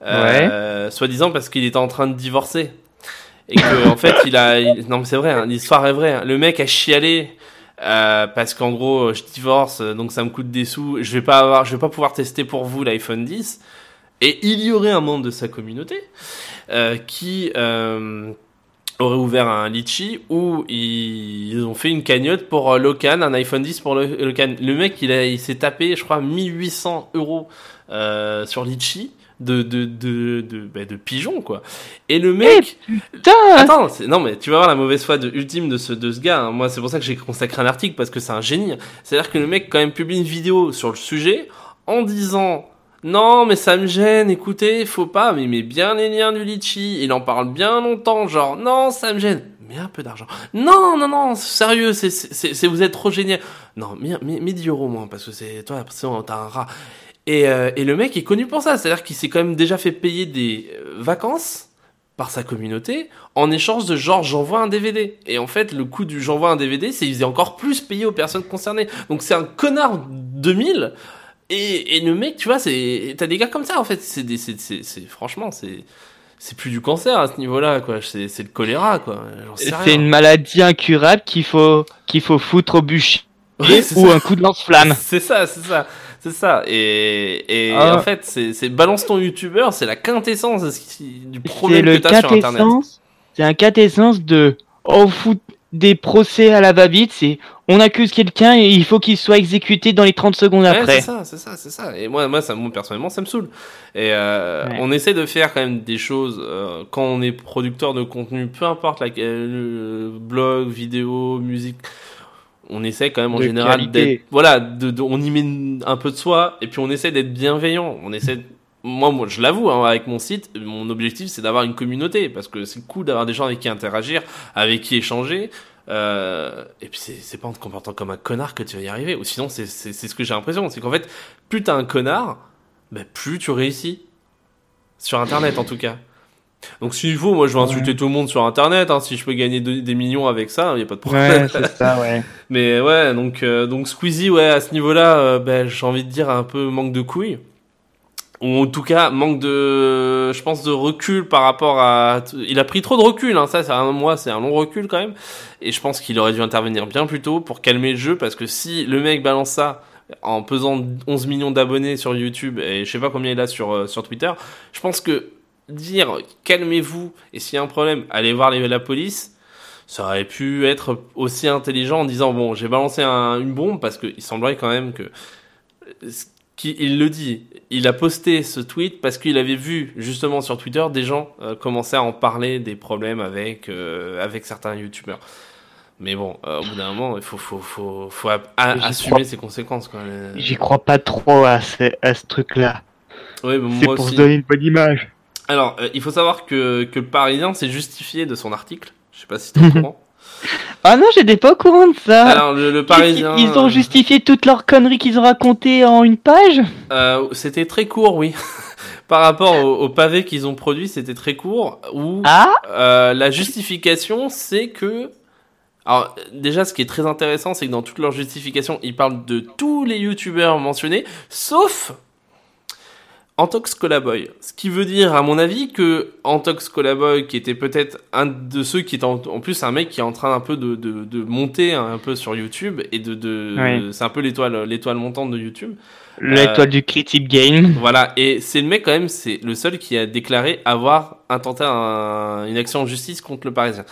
Euh, Soi-disant parce qu'il était en train de divorcer. Et que, en fait, il a, il- non mais c'est vrai, hein, l'histoire est vraie. hein. Le mec a chialé euh, parce qu'en gros, euh, je divorce, euh, donc ça me coûte des sous. Je vais pas avoir, je vais pas pouvoir tester pour vous l'iPhone 10. Et il y aurait un membre de sa communauté euh, qui euh, aurait ouvert un litchi où ils ont fait une cagnotte pour euh, Locan, un iPhone 10 pour Locan. Le mec, il, a, il s'est tapé, je crois, 1800 euros euh, sur litchi de de de de, bah, de pigeons quoi. Et le mec, Putain Attends, c'est- non mais tu vas voir la mauvaise foi de, ultime de ce, de ce gars. hein. Moi, c'est pour ça que j'ai consacré un article parce que c'est un génie. C'est-à-dire que le mec quand même publie une vidéo sur le sujet en disant non mais ça me gêne. Écoutez, faut pas. Mais il met bien les liens du litchi. Il en parle bien longtemps. Genre non, ça me gêne. Mais un peu d'argent. Non, non, non, sérieux, c'est, c'est, vous êtes trop génial. Non, mais, mais, mais 10 euros moins parce que c'est toi, t'as un rat. Et, euh, et le mec est connu pour ça, c'est-à-dire qu'il s'est quand même déjà fait payer des euh, vacances par sa communauté en échange de genre j'envoie un DVD. Et en fait, le coût du j'envoie un DVD, c'est il faisait encore plus payer aux personnes concernées. Donc c'est un connard 2000. Et, et le mec, tu vois, c'est t'as des gars comme ça en fait. C'est des, c'est, franchement, c'est c'est plus du cancer à ce niveau-là, quoi. C'est, c'est le choléra, quoi. C'est une maladie incurable qu'il faut, qu'il faut foutre au bûcher ou ça. un coup de lance-flamme. C'est ça, c'est ça, c'est ça. Et, et Ah. en fait, c'est, c'est balance ton youtubeur, c'est la quintessence de ce qui- du problème que t'as sur internet. C'est un quintessence de on fout des procès à la va-vite. C'est on accuse quelqu'un et il faut qu'il soit exécuté dans les 30 secondes Ouais, après. c'est ça, c'est ça, c'est ça. Et moi, moi, ça, moi, personnellement, ça me saoule. Et euh, Ouais. on essaie de faire quand même des choses euh, quand on est producteur de contenu, peu importe la, euh, blog, vidéo, musique. On essaie quand même en De général d'être, voilà, de, de- on y met un peu de soi et puis on essaie d'être bienveillant. On essaie, moi, moi, je l'avoue, hein, avec mon site, mon objectif c'est d'avoir une communauté parce que c'est cool d'avoir des gens avec qui interagir, avec qui échanger. Euh, et puis c'est pas en te comportant comme un connard que tu vas y arriver. Ou sinon, c'est ce que j'ai l'impression. C'est qu'en fait, plus t'es un connard, bah, plus tu réussis. Sur Internet, en tout cas. Donc s'il faut, moi je vais insulter tout le monde sur Internet. Hein, si je peux gagner de- des millions avec ça, y a pas de problème. Ouais, ça, ouais. Mais ouais, donc euh, donc Squeezie, ouais, à ce niveau-là, euh, ben, j'ai envie de dire un peu manque de couilles. Ou en tout cas, manque de, je pense, de recul par rapport à... Il a pris trop de recul, hein, ça, c'est un mois, c'est un long recul quand même. Et je pense qu'il aurait dû intervenir bien plus tôt pour calmer le jeu, parce que si le mec balance ça en pesant 11 millions d'abonnés sur YouTube, et je sais pas combien il a sur, euh, sur Twitter, je pense que dire calmez-vous, et s'il y a un problème, allez voir la police, ça aurait pu être aussi intelligent en disant bon j'ai balancé un- une bombe parce qu'il semblerait quand même que ce qui- il le dit il a posté ce tweet parce qu'il avait vu justement sur Twitter des gens euh, commencer à en parler des problèmes avec euh, avec certains youtubeurs mais bon euh, au bout d'un moment il faut faut faut faut assumer crois. ses conséquences J'y crois pas trop à ce, à ce truc-là. C'est pour aussi. se donner une bonne image. alors euh, il faut savoir que que le Parisien s'est justifié de son article je sais pas si au courant Ah non, j'étais pas au courant de ça. alors le, le Parisien Ils ont justifié toutes leurs conneries qu'ils ont racontées en une page Euh, c'était très court, oui. par rapport au, au pavé qu'ils ont produit, c'était très court. Où Ah euh, la justification, c'est que. Alors, déjà, ce qui est très intéressant, c'est que dans toute leur justification, ils parlent de tous les youtubeurs mentionnés, sauf Antox Colaboy. Ce qui veut dire, à mon avis, que Antox Colaboy, qui était peut-être un de ceux qui est en, en plus un mec qui est en train un peu de, de, de monter un peu sur YouTube et de, de Oui. c'est un peu l'étoile l'étoile montante de YouTube. L'étoile du Critique Game. Voilà, et c'est le mec quand même, c'est le seul qui a déclaré avoir intenté un- une action en justice contre le Parisien.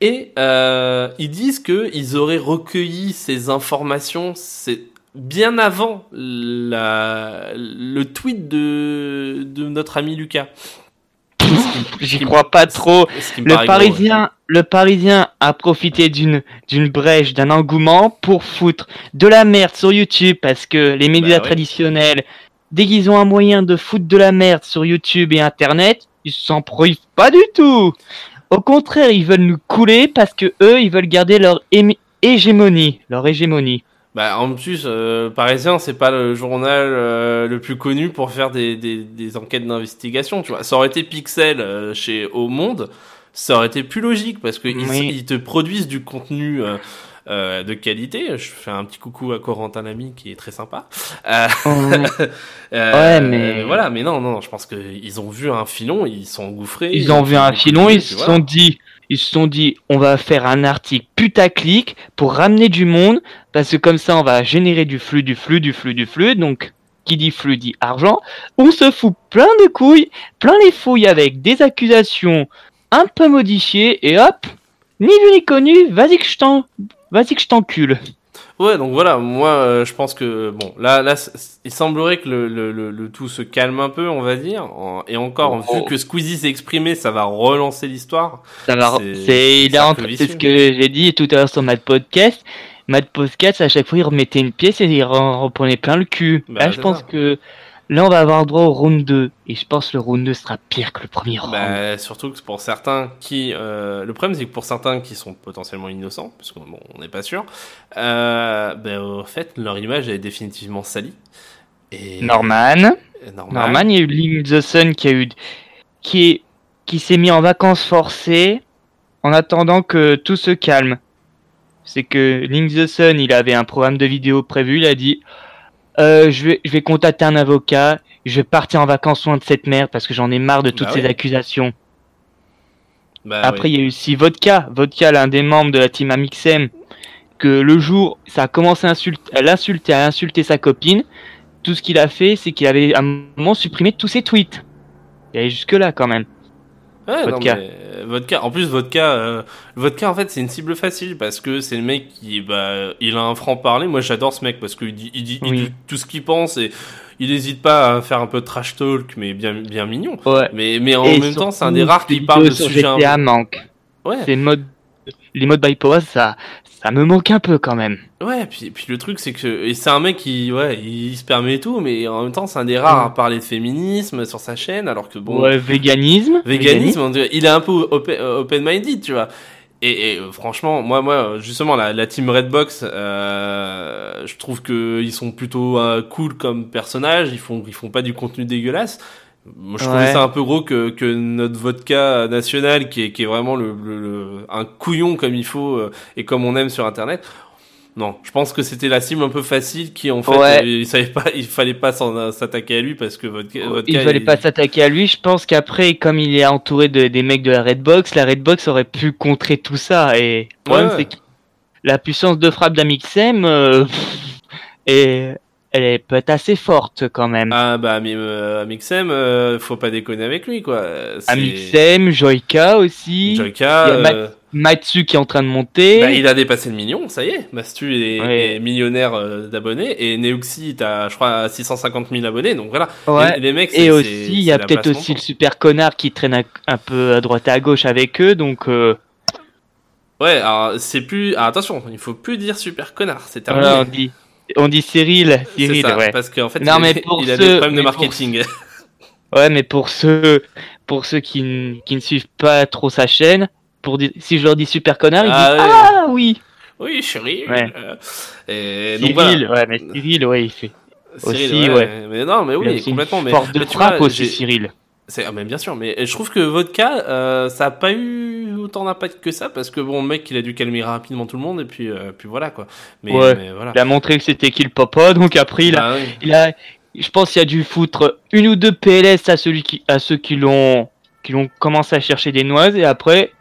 Et euh, ils disent que ils auraient recueilli ces informations, c'est bien avant la, le tweet de, de notre ami Lucas. J'y crois pas trop. Le gros, Parisien, le Parisien a profité d'une d'une brèche, d'un engouement pour foutre de la merde sur YouTube parce que les médias Bah ouais. traditionnels, dès qu'ils ont un moyen de foutre de la merde sur YouTube et Internet, ils s'en privent pas du tout. Au contraire, ils veulent nous couler parce que eux, ils veulent garder leur hégémonie, leur hégémonie. Bah, en plus, euh, Parisien, c'est pas le journal euh, le plus connu pour faire des, des, des enquêtes d'investigation, tu vois. Ça aurait été Pixel euh, chez Au Monde, ça aurait été plus logique parce que ils, Oui. ils te produisent du contenu euh, euh, de qualité. Je fais un petit coucou à Corentin Lamy qui est très sympa. Euh, euh, Ouais, mais- voilà, mais non, non, je pense que ils ont vu un filon, ils sont engouffrés. Ils ont vu un filon, ils se sont dit, ils se sont dit, on va faire un article putaclic pour ramener du monde, parce que comme ça, on va générer du flux, du flux, du flux, du flux. Donc, qui dit flux dit argent. On se fout plein de couilles, plein les fouilles avec des accusations un peu modifiées, et hop, ni vu ni connu, vas-y que je t'en, vas-y que je t'encule. Ouais, donc voilà, moi euh, je pense que bon, là, là, il semblerait que le, le, le, le tout se calme un peu, on va dire, En- et encore Oh. vu que Squeezie s'est exprimé, ça va relancer l'histoire. Ça va, C'est- c'est, il ce que j'ai dit tout à l'heure sur Mad Podcast. Mad Podcast, à chaque fois, il remettait une pièce et il en reprenait plein le cul. Bah, là, je pense ça. que là, on va avoir droit au round 2. Et je pense que le round 2 sera pire que le premier round. Bah, surtout que pour certains qui, euh, le problème c'est que pour certains qui sont potentiellement innocents, parce qu'on bon, on n'est pas sûr, euh, ben au fait leur image est définitivement salie. Et Norman. et normal. Norman, il y a eu Link the Sun qui a eu, qui est, qui s'est mis en vacances forcées en attendant que tout se calme. C'est que Link the Sun, il avait un programme de vidéo prévu, il a dit, euh, je vais, je vais contacter un avocat, je vais partir en vacances loin de cette merde parce que j'en ai marre de toutes Bah ces oui. accusations. Bah, Après, oui. il y a eu aussi Vodka, Vodka, l'un des membres de la team Amixem, que le jour, ça a commencé à insulter, à l'insulter, à insulter sa copine. Tout ce qu'il a fait, c'est qu'il avait à un moment supprimé tous ses tweets. Il allait jusque là quand même. Ouais, non, Vodka. mais, euh, vodka. En plus, vodka, euh, vodka, en fait, c'est une cible facile parce que c'est le mec qui, bah, il a un franc parler. Moi, j'adore ce mec parce qu'il dit, il dit, il Oui. dit tout ce qu'il pense et il n'hésite pas à faire un peu de trash talk, mais bien, bien mignon. Ouais. Mais, mais en Et même temps, c'est un des rares qui parle de sujets. un- manque. Ouais. Les modes bypass, ça, ça me manque un peu quand même. Ouais, puis, puis le truc, c'est que, et c'est un mec qui, ouais, il se permet et tout, mais en même temps, c'est un des rares à parler de féminisme sur sa chaîne, alors que bon, ouais, véganisme. véganisme, on dirait- il est un peu open- euh, open-minded, tu vois. Et, et, franchement, moi, moi, justement, la, la team Redbox, euh, je trouve que ils sont plutôt euh, cool comme personnages. Ils font, ils font pas du contenu dégueulasse. Moi, je trouvais Ouais. ça un peu gros que, que notre vodka national, qui est, qui est vraiment le, le- le- un couillon comme il faut euh, et comme on aime sur Internet. Non, je pense que c'était la cible un peu facile qui en fait Ouais. euh, il savait pas, il fallait pas s'en- s'attaquer à lui parce que vodka, vodka Il fallait pas s'attaquer à lui. Je pense qu'après, comme il est entouré de, des mecs de la Redbox, la Redbox aurait pu contrer tout ça. Et le problème, Ouais. c'est que la puissance de frappe d'Amixem, euh, est, elle est peut être assez forte quand même. Ah bah mais euh, Amixem, euh, faut pas déconner avec lui quoi. Amixem, Joyka aussi. Joyka, Ma- euh, Matsu qui est en train de monter. bah, il a dépassé le million, ça y est. Mastu est, Ouais. est millionnaire d'abonnés et Neoxy t'as je crois 650 000 abonnés donc voilà. Ouais. Les, les mecs c'est- Et aussi, il y a peut-être aussi le super connard qui traîne un, un peu à droite et à gauche avec eux, donc euh, Ouais, alors c'est plus alors, attention, il faut plus dire super connard, c'est terminé. voilà, on dit, on dit Cyril, Cyril, ça, ouais. parce qu'en fait Non, il, mais a, pour il a ceux- des problèmes de mais pour marketing. Ouais, mais pour ceux, pour ceux qui, ne suivent pas trop sa chaîne, pour si je leur dis super connard, ils Ah disent ah oui. oui. Ouais. euh, donc Cyril, voilà. ouais, mais Cyril, ouais, il fait. Cyril, Aussi, ouais. Mais non, mais oui, complètement. Mais, force de mais frappe vois, aussi, Cyril. Ah, mais bien sûr, mais je trouve que votre cas, euh, ça a pas eu autant d'impact que ça parce que bon, le mec, il a dû calmer rapidement tout le monde et puis euh, puis voilà quoi. Mais, Ouais. mais voilà. Il a montré que c'était qui le papa, donc après il a, Bah oui. il a, je pense qu'il a dû foutre une ou deux PLS à celui qui, à ceux qui l'ont, qui l'ont commencé à chercher des noises et après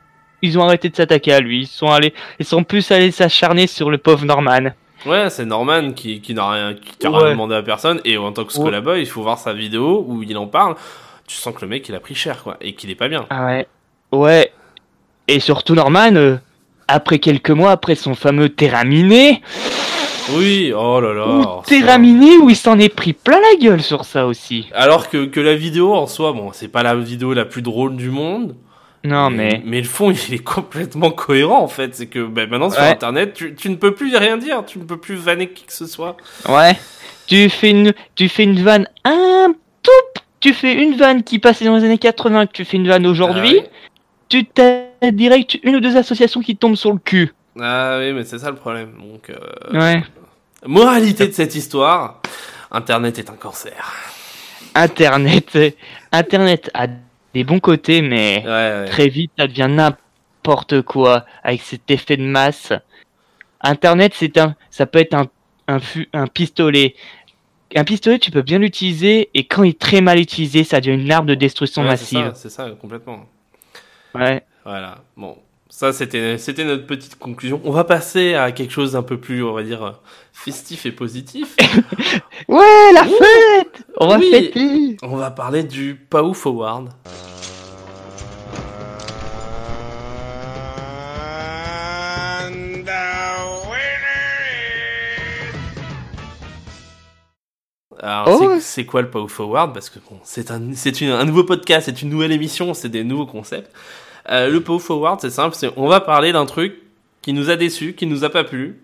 ils ont arrêté de s'attaquer à lui. Ils sont allés, ils sont plus allés s'acharner sur le pauvre Norman. Ouais, c'est Norman qui, qui n'a rien, qui Ouais. rien demandé à personne. Et en tant que Ouais. Scolaboy, il faut voir sa vidéo où il en parle. Tu sens que le mec, il a pris cher, quoi. Et qu'il est pas bien. Ah ouais. Ouais. Et surtout Norman, euh, après quelques mois, après son fameux terraminé, Oui, oh là là. ou terraminé où il s'en est pris plein la gueule sur ça aussi. Alors que, que la vidéo en soi, bon, c'est pas la vidéo la plus drôle du monde. Non mais, Mais le fond, il est complètement cohérent, en fait. C'est que, ben, maintenant, sur Ouais. Internet, tu, tu ne peux plus rien dire. Tu ne peux plus vanner qui que ce soit. ouais. Tu fais une, tu fais une vanne un tout, tu fais une vanne qui passait dans les années 80, que tu fais une vanne aujourd'hui, Ah, ouais. tu t'as direct une ou deux associations qui tombent sur le cul. Ah oui, mais c'est ça le problème. Donc, euh, Ouais. moralité de cette histoire, Internet est un cancer. Internet, euh, Internet a des bons côtés, mais Ouais, ouais. très vite ça devient n'importe quoi avec cet effet de masse. Internet, c'est un, ça peut être un, un, pistolet. Un pistolet, tu peux bien l'utiliser et quand il est très mal utilisé, ça devient une arme de destruction Ouais, c'est massive. ça, C'est ça, complètement. Ouais. Voilà. Bon, ça c'était c'était notre petite conclusion. On va passer à quelque chose d'un peu plus, on va dire, festif et positif. Ouais, la fête On va Oui. fêter On va parler du Pau Forward. Alors, Oh. c'est- quoi le Pau Forward Parce que bon, c'est un, c'est une- un nouveau podcast, c'est une nouvelle émission, c'est des nouveaux concepts. Euh, le Pau Forward, c'est simple, c'est on va parler d'un truc qui nous a déçus, qui nous a pas plu.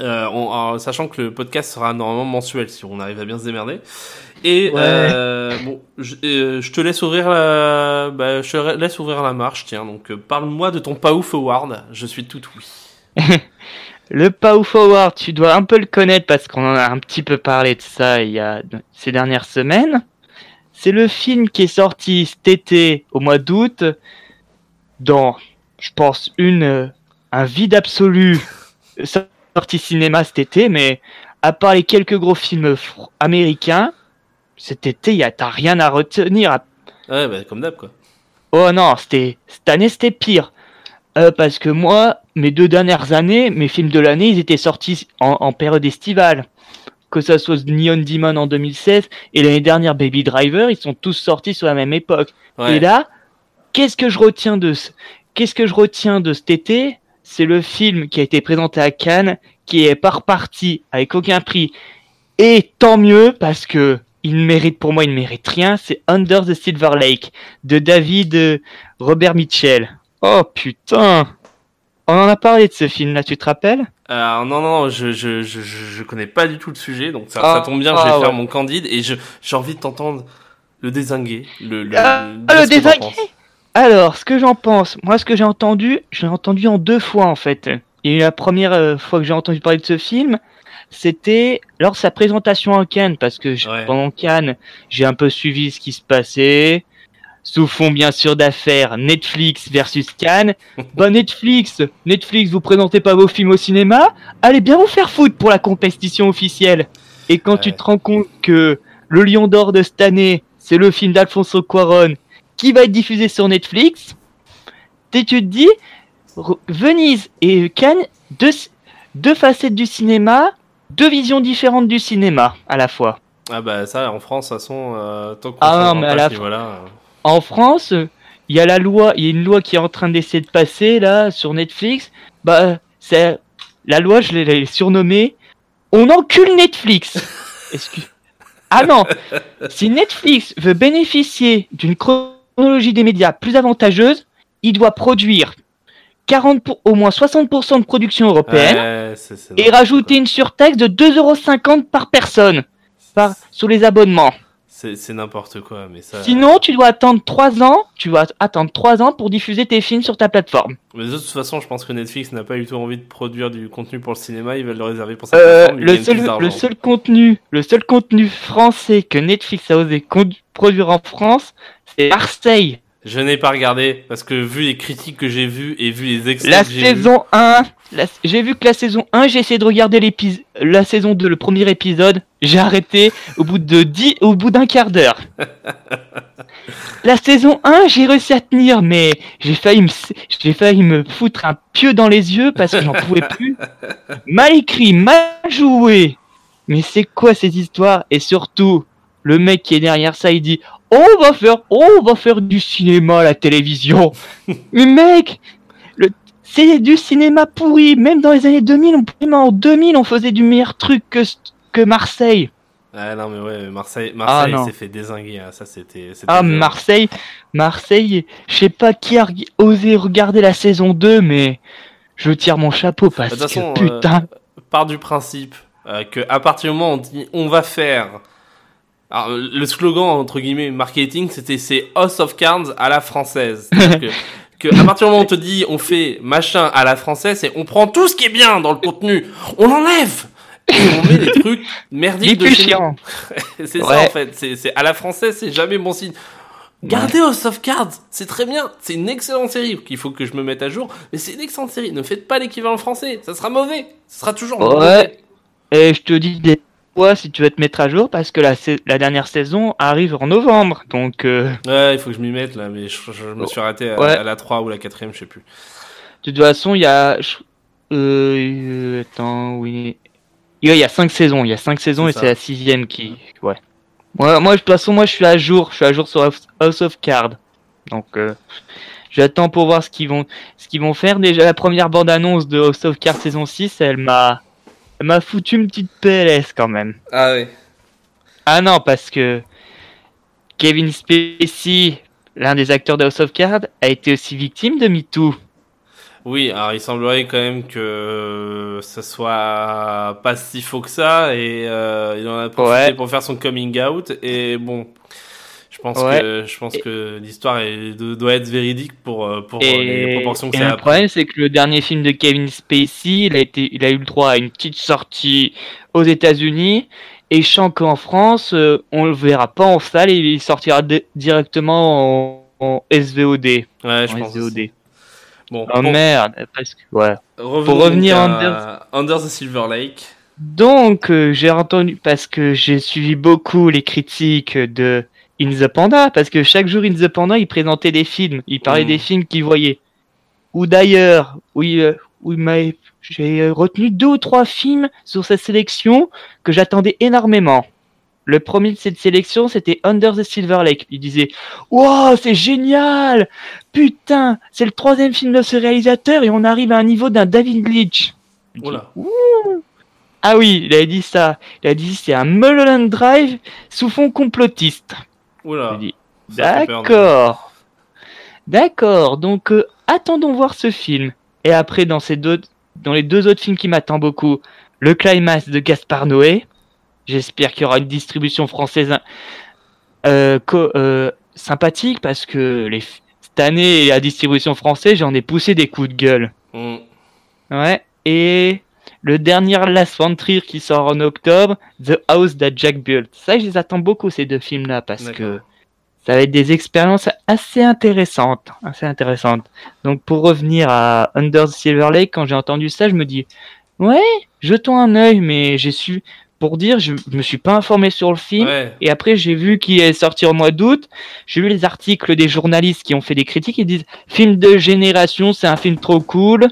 Euh, on- en sachant que le podcast sera normalement mensuel si on arrive à bien se démerder. Et Ouais. euh, bon, je, je te laisse ouvrir la, bah, je te laisse ouvrir la marche. Tiens, donc parle-moi de ton Pau Forward. Je suis tout oui. Le Pow Forward, tu dois un peu le connaître parce qu'on en a un petit peu parlé de ça il y a ces dernières semaines. C'est le film qui est sorti cet été au mois d'août dans, je pense, une euh, un vide absolu sorti cinéma cet été, mais à part les quelques gros films américains, cet été, y a t'as rien à retenir. à- Ouais, bah, comme d'hab quoi. Oh non, c'était cette année c'était pire. Euh, parce que moi, mes deux dernières années, mes films de l'année, ils étaient sortis en, en période estivale. Que ça soit Neon Demon en 2016 et l'année dernière Baby Driver, ils sont tous sortis sur la même époque. Ouais. Et là, qu'est-ce que je retiens de ce, qu'est-ce que je retiens de cet été? C'est le film qui a été présenté à Cannes, qui est pas reparti avec aucun prix. Et tant mieux parce que il ne mérite pour moi, il ne mérite rien. C'est Under the Silver Lake de David euh, Robert Mitchell. Oh putain On en a parlé de ce film-là, tu te rappelles? Alors non, non, je, je, je, je connais pas du tout le sujet, donc ça, Ah, ça tombe bien, je vais ah, faire ouais. mon candide et je j'ai envie de t'entendre le désinguer, le, le, Ah, le t'en désinguer? Alors, ce que j'en pense, moi ce que j'ai entendu, je l'ai entendu en deux fois en fait. Eu la première euh, fois que j'ai entendu parler de ce film, c'était lors de sa présentation en Cannes, parce que je- Ouais. pendant Cannes, j'ai un peu suivi ce qui se passait. Sous fond bien sûr d'affaires, Netflix versus Cannes. bah Netflix, Netflix, vous présentez pas vos films au cinéma, allez bien vous faire foutre pour la compétition officielle. Et quand tu te rends compte que le Lion d'Or de cette année, c'est le film d'Alfonso Cuarón qui va être diffusé sur Netflix, et tu te dis, Venise et Cannes, deux, deux facettes du cinéma, deux visions différentes du cinéma à la fois. Ah bah ça, en France, de toute façon, euh, tant qu'on Ah non, mais à la euh, En France, il y a la loi, il y a une loi qui est en train d'essayer de passer là sur Netflix. Bah, c'est la loi, je l'ai- surnommée. On encule Netflix. Excuse. Ah non, si Netflix veut bénéficier d'une chronologie des médias plus avantageuse, il doit produire 40 pour, au moins 60% de production européenne ouais, et rajouter une surtaxe de 2,50€ par personne par, sur les abonnements. C'est n'importe quoi, mais ça. Sinon, tu dois attendre 3 ans, tu dois attendre 3 ans pour diffuser tes films sur ta plateforme. Mais de toute façon, je pense que Netflix n'a pas du tout envie de produire du contenu pour le cinéma. Ils veulent le réserver pour sa Euh, plateforme. le seul le contenu, le seul contenu français que Netflix a osé produire en France, c'est Marseille. Je n'ai pas regardé parce que vu les critiques que j'ai vues et vu les extraits La que j'ai saison 1, la- j'ai vu que la saison 1, j'ai essayé de regarder l'épisode, la saison 2, le premier épisode, j'ai arrêté au bout de 10, au bout d'un quart d'heure. la saison 1, j'ai réussi à tenir, mais j'ai failli me, j'ai failli me foutre un pieu dans les yeux parce que j'en pouvais plus. Mal écrit, mal joué. Mais c'est quoi ces histoires? Et surtout, le mec qui est derrière ça, il dit, on va faire, oh, on va faire du cinéma à la télévision. Mais mec, le, c'est du cinéma pourri. Même dans les années 2000, on, même en 2000, on faisait du meilleur truc que, que Marseille. Ah non, mais ouais, Marseille, Marseille non. s'est fait désinguer. hein. Ça, c'était. c'était Ah. Marseille, Marseille, je sais pas qui a osé regarder la saison 2, mais je tire mon chapeau parce De toute façon, que putain. part du principe euh, que à partir du moment où on dit on va faire. Alors, le slogan entre guillemets marketing, c'était c'est House of Cards à la française. Que, que à partir du moment où on te dit on fait machin à la française, c'est on prend tout ce qui est bien dans le contenu, on l'enlève et on met des trucs merdiques de chez. C'est ça Ouais. en fait. C'est à la française, c'est jamais bon signe. Gardez House of Cards, c'est très bien, c'est une excellente série qu'il faut que je me mette à jour, mais c'est une excellente série. Ne faites pas l'équivalent français, ça sera mauvais, ça sera toujours mauvais. Ouais. Et je te dis des si tu veux te mettre à jour parce que la, dernière saison arrive en novembre. Donc, euh, Ouais, il faut que je m'y mette là, mais je, je me suis arrêté à, Ouais. à la 3 ou la 4 je sais plus. de toute façon, il y a. Euh, attends, oui. Il y a- il y a 5 saisons. Il y a 5 saisons et c'est la sixième qui. Ouais. Moi, moi, de toute façon, moi, je suis à jour. Je suis à jour sur House- House of Cards. Donc, euh, j'attends pour voir ce qu'ils vont, ce qu'ils vont faire. Déjà, la première bande-annonce de House of Cards saison 6, elle m'a, elle m'a foutu une petite PLS quand même. Ah ouais. Ah non, parce que Kevin Spacey, l'un des acteurs de House of Cards, a été aussi victime de MeToo. Oui, alors il semblerait quand même que ce soit pas si faux que ça, et euh, il en a profité Ouais. pour faire son coming out, et bon, pense Ouais. que je pense que l'histoire doit être véridique pour euh, pour Et, les proportions que et ça le a pris. problème, c'est que le dernier film de Kevin Spacey, il a, été, il a eu le droit à une petite sortie aux États-Unis. Et je sens qu'en France, euh, on le verra pas en salle et il sortira di- directement en, en SVOD. Ouais, je en pense. SVOD. aussi. Bon, Oh bon, merde, presque. Ouais. revenons pour revenir donc Under- à Under the Silver Lake. Donc, euh, j'ai entendu, parce que j'ai suivi beaucoup les critiques de In the Panda, parce que chaque jour In the Panda, il présentait des films, il parlait Mm. des films qu'il voyait. Ou d'ailleurs, où, il, euh, où il j'ai euh, retenu deux ou trois films sur sa sélection que j'attendais énormément. Le premier de cette sélection, c'était Under the Silver Lake. Il disait Wow, c'est génial Putain, c'est le troisième film de ce réalisateur et on arrive à un niveau d'un David Leitch. Oula. ah oui, il a dit ça. Il a dit c'est un Mulholland Drive sous fond complotiste. Oula. D'accord. D'accord. Donc euh, attendons voir ce film. Et après dans ces deux, dans les deux autres films qui m'attendent beaucoup, le climax de Gaspard Noé. J'espère qu'il y aura une distribution française euh, co- euh, sympathique parce que les, cette année la distribution française j'en ai poussé des coups de gueule. Mm. Ouais. Et le dernier Last Frontier qui sort en octobre, The House That Jack Built. Ça, je les attends beaucoup ces deux films-là parce que ça va être des expériences assez intéressantes, assez intéressantes. Donc pour revenir à Under the Silver Lake, quand j'ai entendu ça, je me dis ouais, jetons un œil, mais j'ai su pour dire, je me suis pas informé sur le film. Ouais. Et après, j'ai vu qu'il est sorti au mois d'août. J'ai lu les articles des journalistes qui ont fait des critiques. Ils disent film de génération, c'est un film trop cool.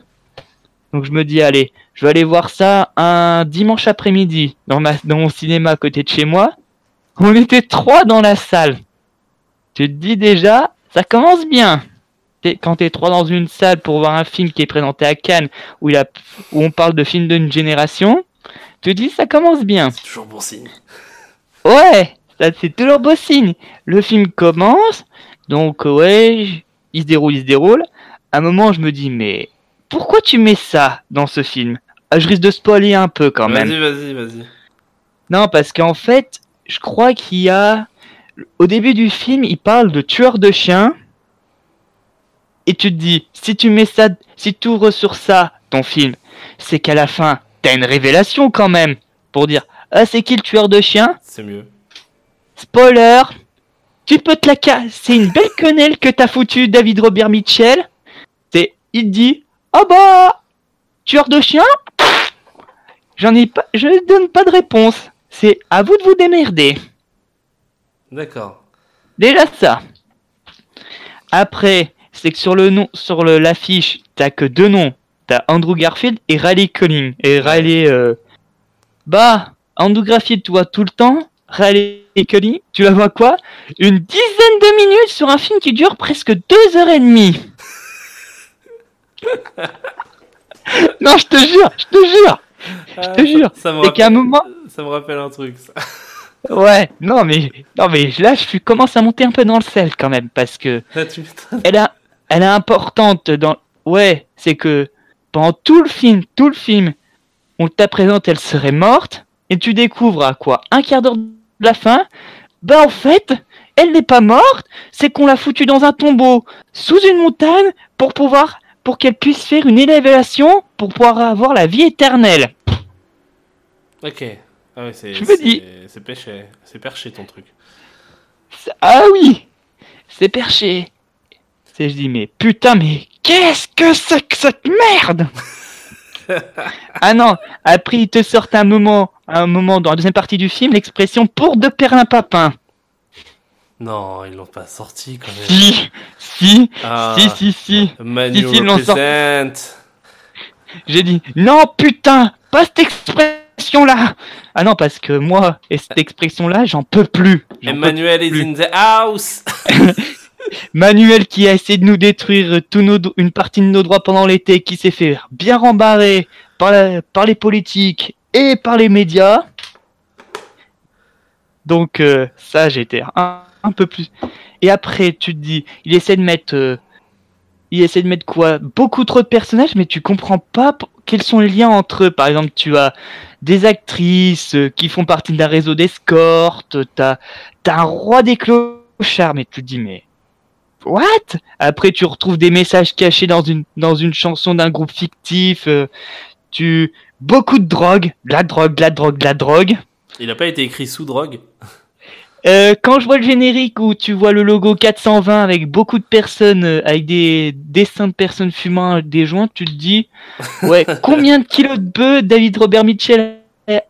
Donc je me dis allez, je vais aller voir ça un dimanche après-midi dans ma dans mon cinéma à côté de chez moi. On était trois dans la salle. Tu te dis déjà, ça commence bien. Quand t'es trois dans une salle pour voir un film qui est présenté à Cannes où il a où on parle de film d'une génération, tu te dis ça commence bien. C'est toujours bon signe. Ouais, ça c'est toujours beau signe. Le film commence, donc ouais, il se déroule, il se déroule. À un moment, je me dis, mais pourquoi tu mets ça dans ce film? Ah, Je risque de spoiler un peu quand même. Vas-y, vas-y, vas-y. Non, parce qu'en fait, je crois qu'il y a au début du film, il parle de tueur de chiens. Et tu te dis, si tu mets ça, si tu ouvres sur ça, ton film, c'est qu'à la fin, t'as une révélation quand même. Pour dire, ah, c'est qui le tueur de chiens? C'est mieux. Spoiler Tu peux te la C'est une belle quenelle que t'as foutu David Robert Mitchell. C'est, il dit, ah bah, tueur de chiens? Pff, J'en ai pas, je donne pas de réponse. C'est à vous de vous démerder. D'accord. Déjà ça. Après, c'est que sur le nom, sur l'affiche, t'as que deux noms. T'as Andrew Garfield et Riley Collins. Et Riley, euh... bah, Andrew Garfield, tu vois tout le temps. Riley Collins, tu la vois quoi? Une dizaine de minutes sur un film qui dure presque deux heures et demie. non, je te jure, je te jure. Je te jure. Ça me qu'à un rappelle, moment, ça me rappelle un truc. Ça. Ouais, non mais non mais là je commence à monter un peu dans le sel quand même parce que Ah, tu elle a elle est importante dans ouais, c'est que pendant tout le film, tout le film, on t'a présenté elle serait morte et tu découvres à quoi? Un quart d'heure de la fin, bah en fait, elle n'est pas morte, c'est qu'on l'a foutue dans un tombeau sous une montagne pour pouvoir pour qu'elle puisse faire une élévation pour pouvoir avoir la vie éternelle. Ok. Ah ouais, c'est. Je me dis- c'est- perché. C'est perché ton truc. Ah oui C'est perché C'est je dis mais putain mais qu'est-ce que c'est que cette merde? Ah non, après ils te sortent un moment, un moment dans la deuxième partie du film l'expression pour de perlimpapin. Non, ils l'ont pas sorti quand même. Si, si, Ah, si, si, si. Manu Si, si, represent. J'ai dit non putain, pas cette expression là. Ah non parce que moi et cette expression là j'en peux plus. Emmanuel is in the house. Manuel qui a essayé de nous détruire tous nos, do- une partie de nos droits pendant l'été, qui s'est fait bien rembarrer par, la- par les politiques et par les médias. Donc euh, ça, j'étais un, un peu plus. Et après, tu te dis, il essaie de mettre, euh, il essaie de mettre quoi? Beaucoup trop de personnages, mais tu comprends pas quels sont les liens entre eux. Par exemple, tu as des actrices euh, qui font partie d'un réseau d'escorte. T'as, t'as un roi des clochards, mais tu te dis mais What? Après, tu retrouves des messages cachés dans une, dans une chanson d'un groupe fictif. euh, tu beaucoup de drogue, de la drogue, de la drogue, de la drogue. Il a pas été écrit sous drogue? Euh, quand je vois le générique où tu vois le logo 420 avec beaucoup de personnes, euh, avec des dessins de personnes fumant des joints, tu te dis, ouais, combien de kilos de bœufs David Robert Mitchell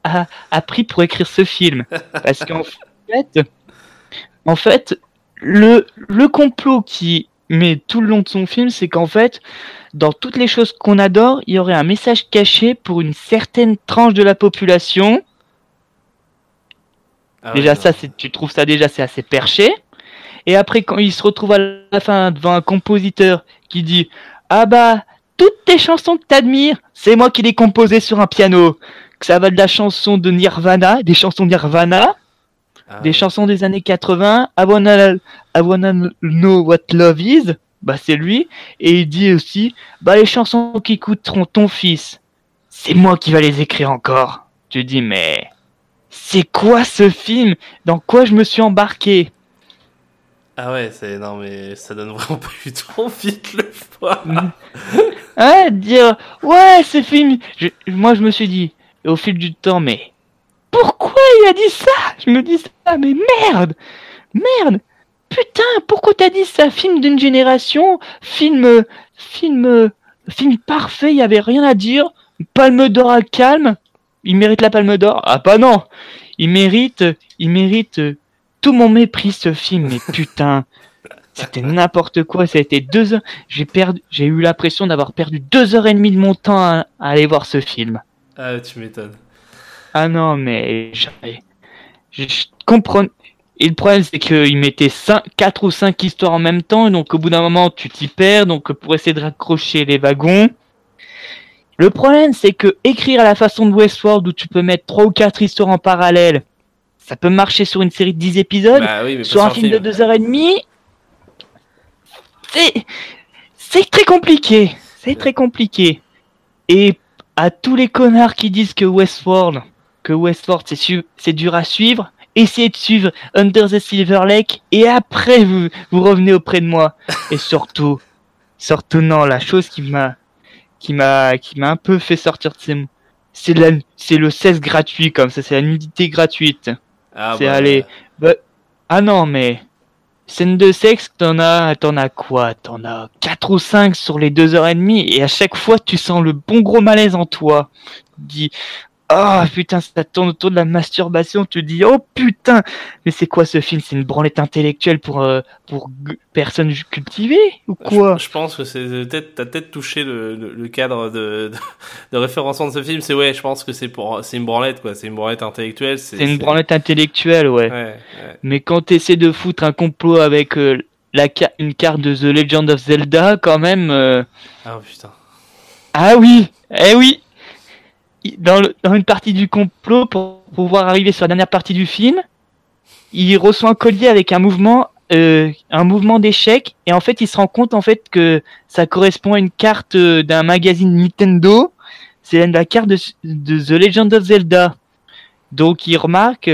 a, a pris pour écrire ce film Parce qu'en fait, en fait, le, le complot qui met tout le long de son film, c'est qu'en fait, dans toutes les choses qu'on adore, il y aurait un message caché pour une certaine tranche de la population. Ah déjà, ça, c'est, tu trouves ça déjà, c'est assez perché. Et après, quand il se retrouve à la fin devant un compositeur qui dit Ah bah, toutes tes chansons que t'admires, c'est moi qui les composées sur un piano. Que ça va de la chanson de Nirvana, des chansons Nirvana, Ah des ouais. chansons des années 80, I wanna, I wanna know what love is, bah c'est lui, et il dit aussi, bah les chansons qui coûteront ton fils, c'est moi qui va les écrire encore. Tu dis, mais c'est quoi ce film? Dans quoi je me suis embarqué? Ah ouais, c'est non mais ça donne vraiment pas du tout envie de le voir. Hein Dire, ouais, ce film, je- moi je me suis dit, au fil du temps, mais pourquoi il a dit ça? Je me dis ça, mais merde! Merde! Putain, pourquoi t'as dit ça? Film d'une génération, film, film, film parfait, il y avait rien à dire. Palme d'or à calme. Il mérite la palme d'or Ah bah non Il mérite, il mérite tout mon mépris ce film, mais putain C'était n'importe quoi, ça a été deux heures. J'ai perdu, j'ai eu l'impression d'avoir perdu deux heures et demie de mon temps à, à aller voir ce film. Ah tu m'étonnes. Ah non, mais j'avais- je, comprends. Et le problème, c'est qu'il mettait 4 ou 5 histoires en même temps, et donc au bout d'un moment, tu t'y perds, donc pour essayer de raccrocher les wagons. Le problème, c'est que écrire à la façon de Westworld, où tu peux mettre 3 ou 4 histoires en parallèle, ça peut marcher sur une série de 10 épisodes, Bah oui, mais pas sur un film de 2h30, c'est, c'est très compliqué. C'est très compliqué. Et à tous les connards qui disent que Westworld, que Westworld c'est, su- c'est dur à suivre, essayez de suivre Under the Silver Lake et après vous, vous revenez auprès de moi. Et surtout, surtout non, la chose qui m'a, qui m'a, qui m'a un peu fait sortir de ces, c'est la, c'est le 16 gratuit comme ça, c'est la nudité gratuite. Ah, c'est aller, bah, ah non mais, scène de sexe, t'en as, t'en as quoi? T'en as 4 ou 5 sur les deux heures et demie et à chaque fois tu sens le bon gros malaise en toi. Dis, ah putain, ça tourne autour de la masturbation. Tu dis, oh putain, mais c'est quoi ce film? C'est une branlette intellectuelle pour euh, pour personnes cultivées ou quoi? Je, je pense que c'est peut-être t'as peut-être touché le, le, le cadre de, de, de référencement de ce film. C'est ouais, je pense que c'est pour c'est une branlette quoi. C'est une branlette intellectuelle. C'est une branlette intellectuelle, ouais. Ouais, ouais. Mais quand t'essaies de foutre un complot avec euh, la une carte de The Legend of Zelda, quand même. euh, Ah putain. Ah oui, eh oui. Dans, le- dans une partie du complot, pour pouvoir arriver sur la dernière partie du film, il reçoit un collier avec un mouvement, euh, un mouvement d'échec, et en fait, il se rend compte en fait que ça correspond à une carte euh, d'un magazine Nintendo. C'est la carte de, The Legend of Zelda. Donc, il remarque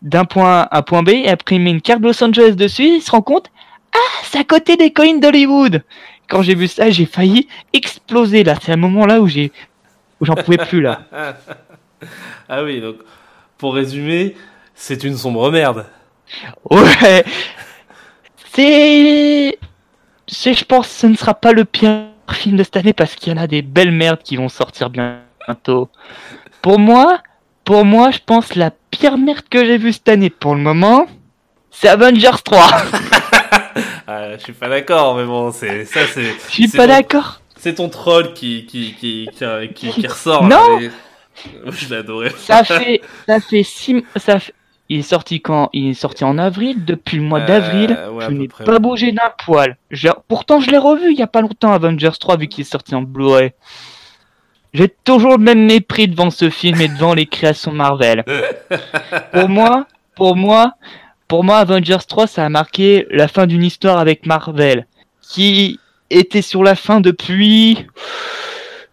d'un point A à point B, et après, il met une carte Los Angeles dessus, il se rend compte, ah, c'est à côté des collines d'Hollywood. Quand j'ai vu ça, j'ai failli exploser là. C'est un moment là où j'ai où j'en pouvais plus là. ah oui, donc pour résumer, c'est une sombre merde. Ouais. C'est c'est je pense ce ne sera pas le pire film de cette année parce qu'il y en a des belles merdes qui vont sortir bientôt. Pour moi, pour moi, je pense la pire merde que j'ai vue cette année pour le moment, c'est Avengers 3. Ah, je suis pas d'accord, mais bon, c'est ça, c'est. Je suis pas d'accord. C'est ton troll qui qui qui qui, qui, qui ressort. Non. mais- Je adoré. Ça fait ça fait six ça fait il est sorti quand Il est sorti en avril. Depuis le mois Euh, d'avril, ouais, je n'ai pas ouais. bougé d'un poil. Pourtant, je l'ai revu il y a pas longtemps, Avengers 3, vu qu'il est sorti en Blu-ray. J'ai toujours le même mépris devant ce film et devant les créations Marvel. pour moi, pour moi, pour moi, Avengers 3, ça a marqué la fin d'une histoire avec Marvel, qui était sur la fin depuis,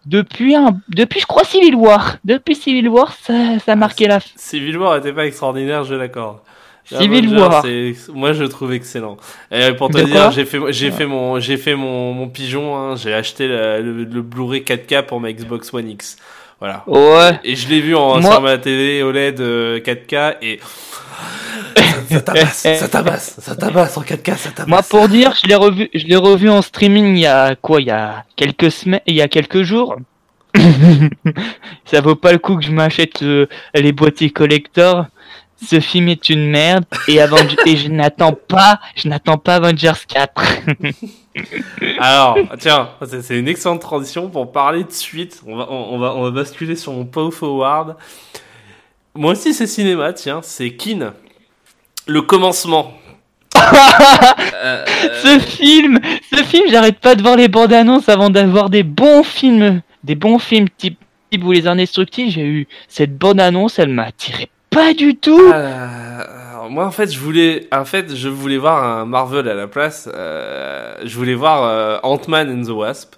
depuis un, depuis je crois Civil War. Depuis Civil War, ça, ça a marqué la fin. Civil War était pas extraordinaire, je l'accorde. Civil Avengers, War. Moi, je le trouve excellent. Et pour te dire, j'ai fait, j'ai fait mon, j'ai fait mon, mon pigeon. Hein, j'ai acheté la- le, le Blu-ray 4K pour ma Xbox One X. Voilà. Ouais. Et je l'ai vu en, Moi- sur ma télé OLED euh, 4K et ça, tabasse, ça tabasse, ça tabasse en 4K, ça tabasse. Moi, pour dire, je l'ai revu, je l'ai revu en streaming il y a quoi, il y a quelques semaines, il y a quelques jours. ça vaut pas le coup que je m'achète euh, les boîtiers collector. Ce film est une merde et, et je n'attends pas, je n'attends pas Avengers 4. Alors, tiens, c'est c'est une excellente transition pour parler de suite. On va, on, on va, on va basculer sur mon Pow Forward. Moi aussi, c'est cinéma, tiens, c'est Kin. Le commencement. Euh, ce film, ce film, j'arrête pas de voir les bandes annonces avant d'avoir des bons films, des bons films type, type vous les indestructibles. J'ai eu cette bande annonce, elle m'a attiré pas du tout. Euh, alors, moi, en fait, je voulais, en fait, je voulais voir un Marvel à la place. Euh, je voulais voir euh, Ant-Man and the Wasp.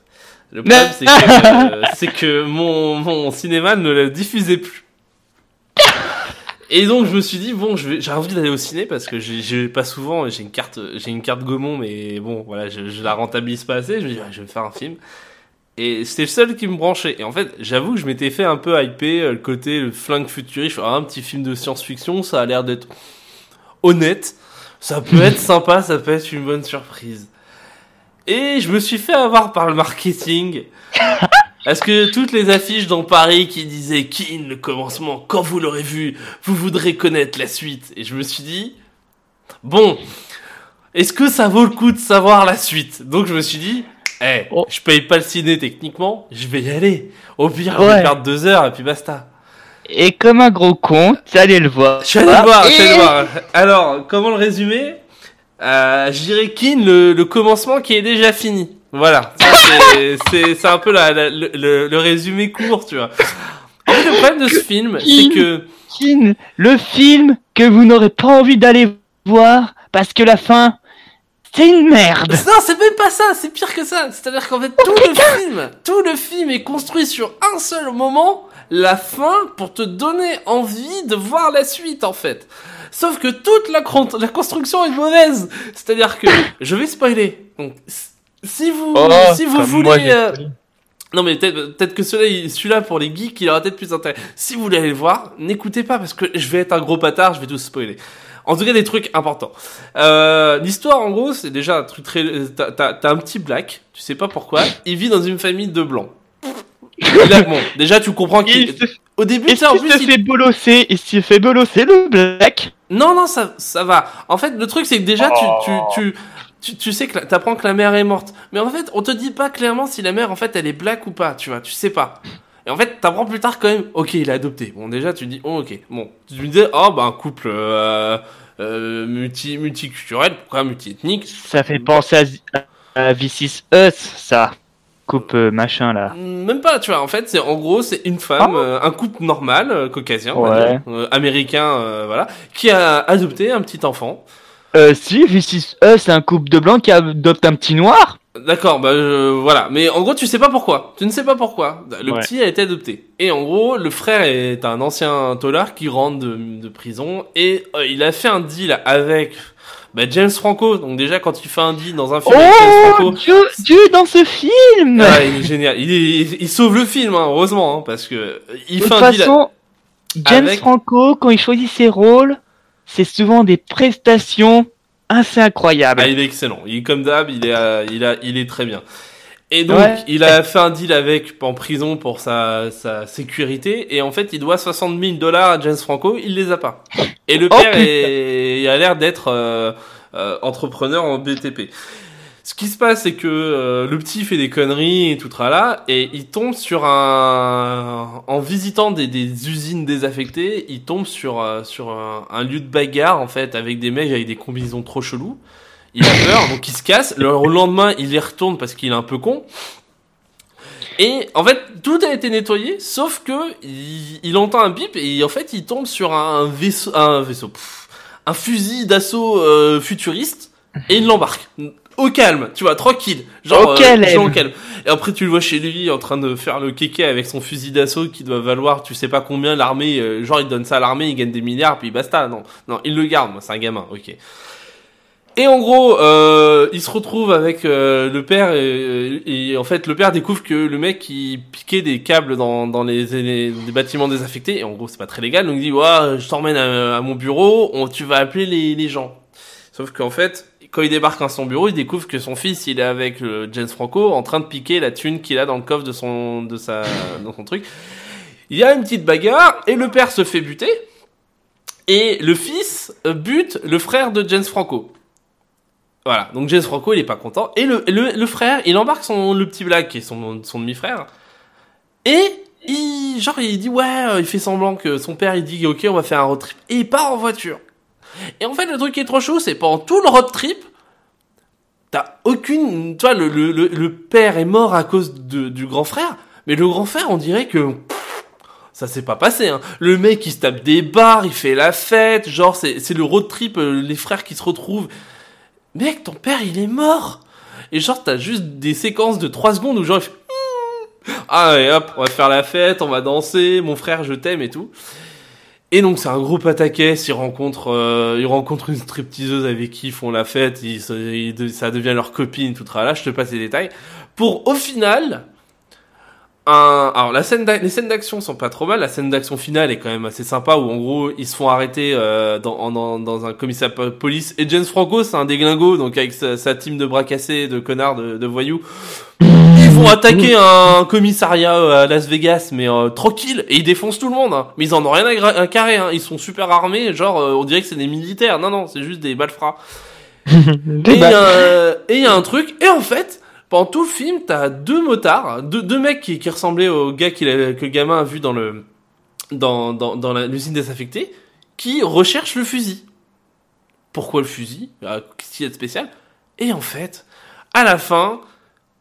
Le problème, c'est que, que mon, mon cinéma ne le diffusait plus. Et donc, je me suis dit, bon, je vais- j'ai envie d'aller au ciné parce que j'ai- pas souvent, j'ai une carte, j'ai une carte Gaumont, mais bon, voilà, je, je la rentabilise pas assez. Je me dis, ouais, je vais faire un film. Et c'était le seul qui me branchait. Et en fait, j'avoue que je m'étais fait un peu hyper euh, le côté le flingue futuriste. Ah, un petit film de science-fiction, ça a l'air d'être honnête. Ça peut être sympa, ça peut être une bonne surprise. Et je me suis fait avoir par le marketing. Parce que toutes les affiches dans Paris qui disaient Kin, le commencement, quand vous l'aurez vu, vous voudrez connaître la suite? Et je me suis dit, bon, est-ce que ça vaut le coup de savoir la suite? Donc je me suis dit, eh, Oh. je paye pas le ciné techniquement, je vais y aller. Au pire, je vais Ouais. perdre deux heures et puis basta. Et comme un gros con, allé le voir. Je suis allé le voir, je suis allé le voir. Alors, comment le résumer? Euh, Je dirais Kin, le, le commencement qui est déjà fini. Voilà, c'est- c'est c'est un peu la, la- le, le- résumé court, tu vois. En fait, le problème de ce film, c'est que Kin, le film que vous n'aurez pas envie d'aller voir parce que la fin, c'est une merde. non, c'est même pas ça, c'est pire que ça. C'est-à-dire qu'en fait, tout le film, tout le film est construit sur un seul moment, la fin, pour te donner envie de voir la suite, en fait. Sauf que toute la, la construction est mauvaise. C'est-à-dire que je vais spoiler. Donc, si vous, Oh, si vous voulez, moi, euh, non mais peut-être peut-être que celui-là, il- celui-là pour les geeks, il aura peut-être plus d'intérêt. Si vous voulez aller le voir, n'écoutez pas parce que je vais être un gros patard, je vais tout spoiler. En tout cas, des trucs importants. Euh, L'histoire, en gros, c'est déjà un truc très. T'as t'as- t'as un petit black, tu sais pas pourquoi. Il vit dans une famille de blancs. Il a- bon, déjà, tu comprends qu'il. Il se, Au début, en se il- fait bolosser, il se fait bolosser le black? non, non, ça, ça va. En fait, le truc, c'est que déjà, tu, tu, tu, tu, tu sais que la- t'apprends que la mère est morte. Mais en fait, on te dit pas clairement si la mère, en fait, elle est black ou pas, tu vois, tu sais pas. Et en fait, t'apprends plus tard quand même, ok, il a adopté. Bon, déjà, tu dis, oh, ok. Bon, tu me disais, oh, bah, un couple, euh, euh, multi, multiculturel, pourquoi multiethnique? Ça fait penser à, à This Is Us, ça. Coupe euh, machin là. Même pas, tu vois. En fait, c'est en gros, c'est une femme, Ah. euh, un couple normal, euh, caucasien, on va Ouais. dire, américain, voilà, qui a adopté un petit enfant. Euh, si, This Is Us, c'est un couple de blancs qui adopte un petit noir. D'accord, bah je- voilà. Mais en gros, tu sais pas pourquoi. Tu ne sais pas pourquoi. Le Ouais. petit a été adopté. Et en gros, le frère est un ancien tolard qui rentre de, de prison et euh, il a fait un deal avec bah, James Franco. Donc déjà, quand il fait un deal dans un film avec James Oh, Franco, Dieu, Dieu dans ce film ah, il est génial. Il, est- il sauve le film, hein, heureusement, hein, parce que il De fait toute un deal. façon, James avec- Franco, quand il choisit ses rôles, c'est souvent des prestations assez incroyables. Ah, il est excellent. Il est comme d'hab, il est, euh, il a, il est très bien. Et donc, Ouais. il a fait un deal avec en prison pour sa, sa sécurité. Et en fait, il doit 60 000 dollars à James Franco. Il les a pas. Et le Oh, père est, il a l'air d'être euh, euh, entrepreneur en BTP. Ce qui se passe, c'est que euh, le petit fait des conneries et tout là, et il tombe sur un, en visitant des, des usines désaffectées, il tombe sur euh, sur un, un lieu de bagarre en fait avec des mecs avec des combinaisons trop chelous. Il a peur, donc il se casse. Le lendemain, il y retourne parce qu'il est un peu con. Et en fait, tout a été nettoyé, sauf que il, il entend un bip et en fait, il tombe sur un vaisseau, un vaisseau, pff, un fusil d'assaut euh, futuriste et il l'embarque. Au calme, tu vois, tranquille. Genre, Au calme. genre au calme. Et après, tu le vois chez lui en train de faire le kéké avec son fusil d'assaut qui doit valoir, tu sais pas combien, l'armée, euh, genre, il donne ça à l'armée, il gagne des milliards, puis basta. Non, non, il le garde, moi, c'est un gamin, ok. Et en gros, euh, il se retrouve avec euh, le père et, et en fait le père découvre que le mec il piquait des câbles dans, dans les, les- les bâtiments désaffectés et en gros c'est pas très légal donc il dit ouais je t'emmène à, à mon bureau on, tu vas appeler les, les gens. Sauf qu'en fait quand il débarque à son bureau il découvre que son fils il est avec euh, James Franco en train de piquer la thune qu'il a dans le coffre de son de sa dans son truc. Il y a une petite bagarre et le père se fait buter et le fils bute le frère de James Franco. Voilà, donc James Franco il est pas content. Et le, le, le frère, il embarque son, le petit Black, qui est son, son demi-frère. Et il, genre, il dit ouais, euh, il fait semblant que son père il dit ok, on va faire un road trip. Et il part en voiture. Et en fait, le truc qui est trop chaud, c'est pendant tout le road trip, t'as aucune, tu vois, le, le, le, père est mort à cause de, du grand frère. Mais le grand frère, on dirait que ça s'est pas passé. Hein. Le mec, il se tape des bars, il fait la fête, genre c'est c'est le road trip, euh, les frères qui se retrouvent. Mec, ton père, il est mort. Et genre, t'as juste des séquences de 3 secondes où genre, il fait, ah ouais, hop, on va faire la fête, on va danser, mon frère, je t'aime et tout. Et donc c'est un gros pataquès, il rencontre, euh, il rencontre une stripteaseuse avec qui ils font la fête, ils ils ça devient leur copine, tout là, je te passe les détails. Pour au final, un, alors la scène, les scènes d'action sont pas trop mal, la scène d'action finale est quand même assez sympa où en gros ils se font arrêter euh, dans, dans, dans un commissariat de police et James Franco c'est un déglingo donc avec sa, sa team de bras cassés, de connards, de, de voyous. Ils vont attaquer un commissariat euh, à Las Vegas, mais euh, tranquille, et ils défoncent tout le monde. hein. Mais ils en ont rien à, carrer, hein. ils sont super armés, genre euh, on dirait que c'est des militaires. Non, non, c'est juste des malfrats. Des Et il y, a un- et il y a un truc, et en fait, pendant tout le film, t'as deux motards, deux, deux mecs qui, qui ressemblaient au gars a- que le gamin a vu dans le dans, dans, dans l'usine désaffectée, qui recherchent le fusil. Pourquoi le fusil? Ah, Qu'est-ce qu'il y a de spécial? Et en fait, à la fin,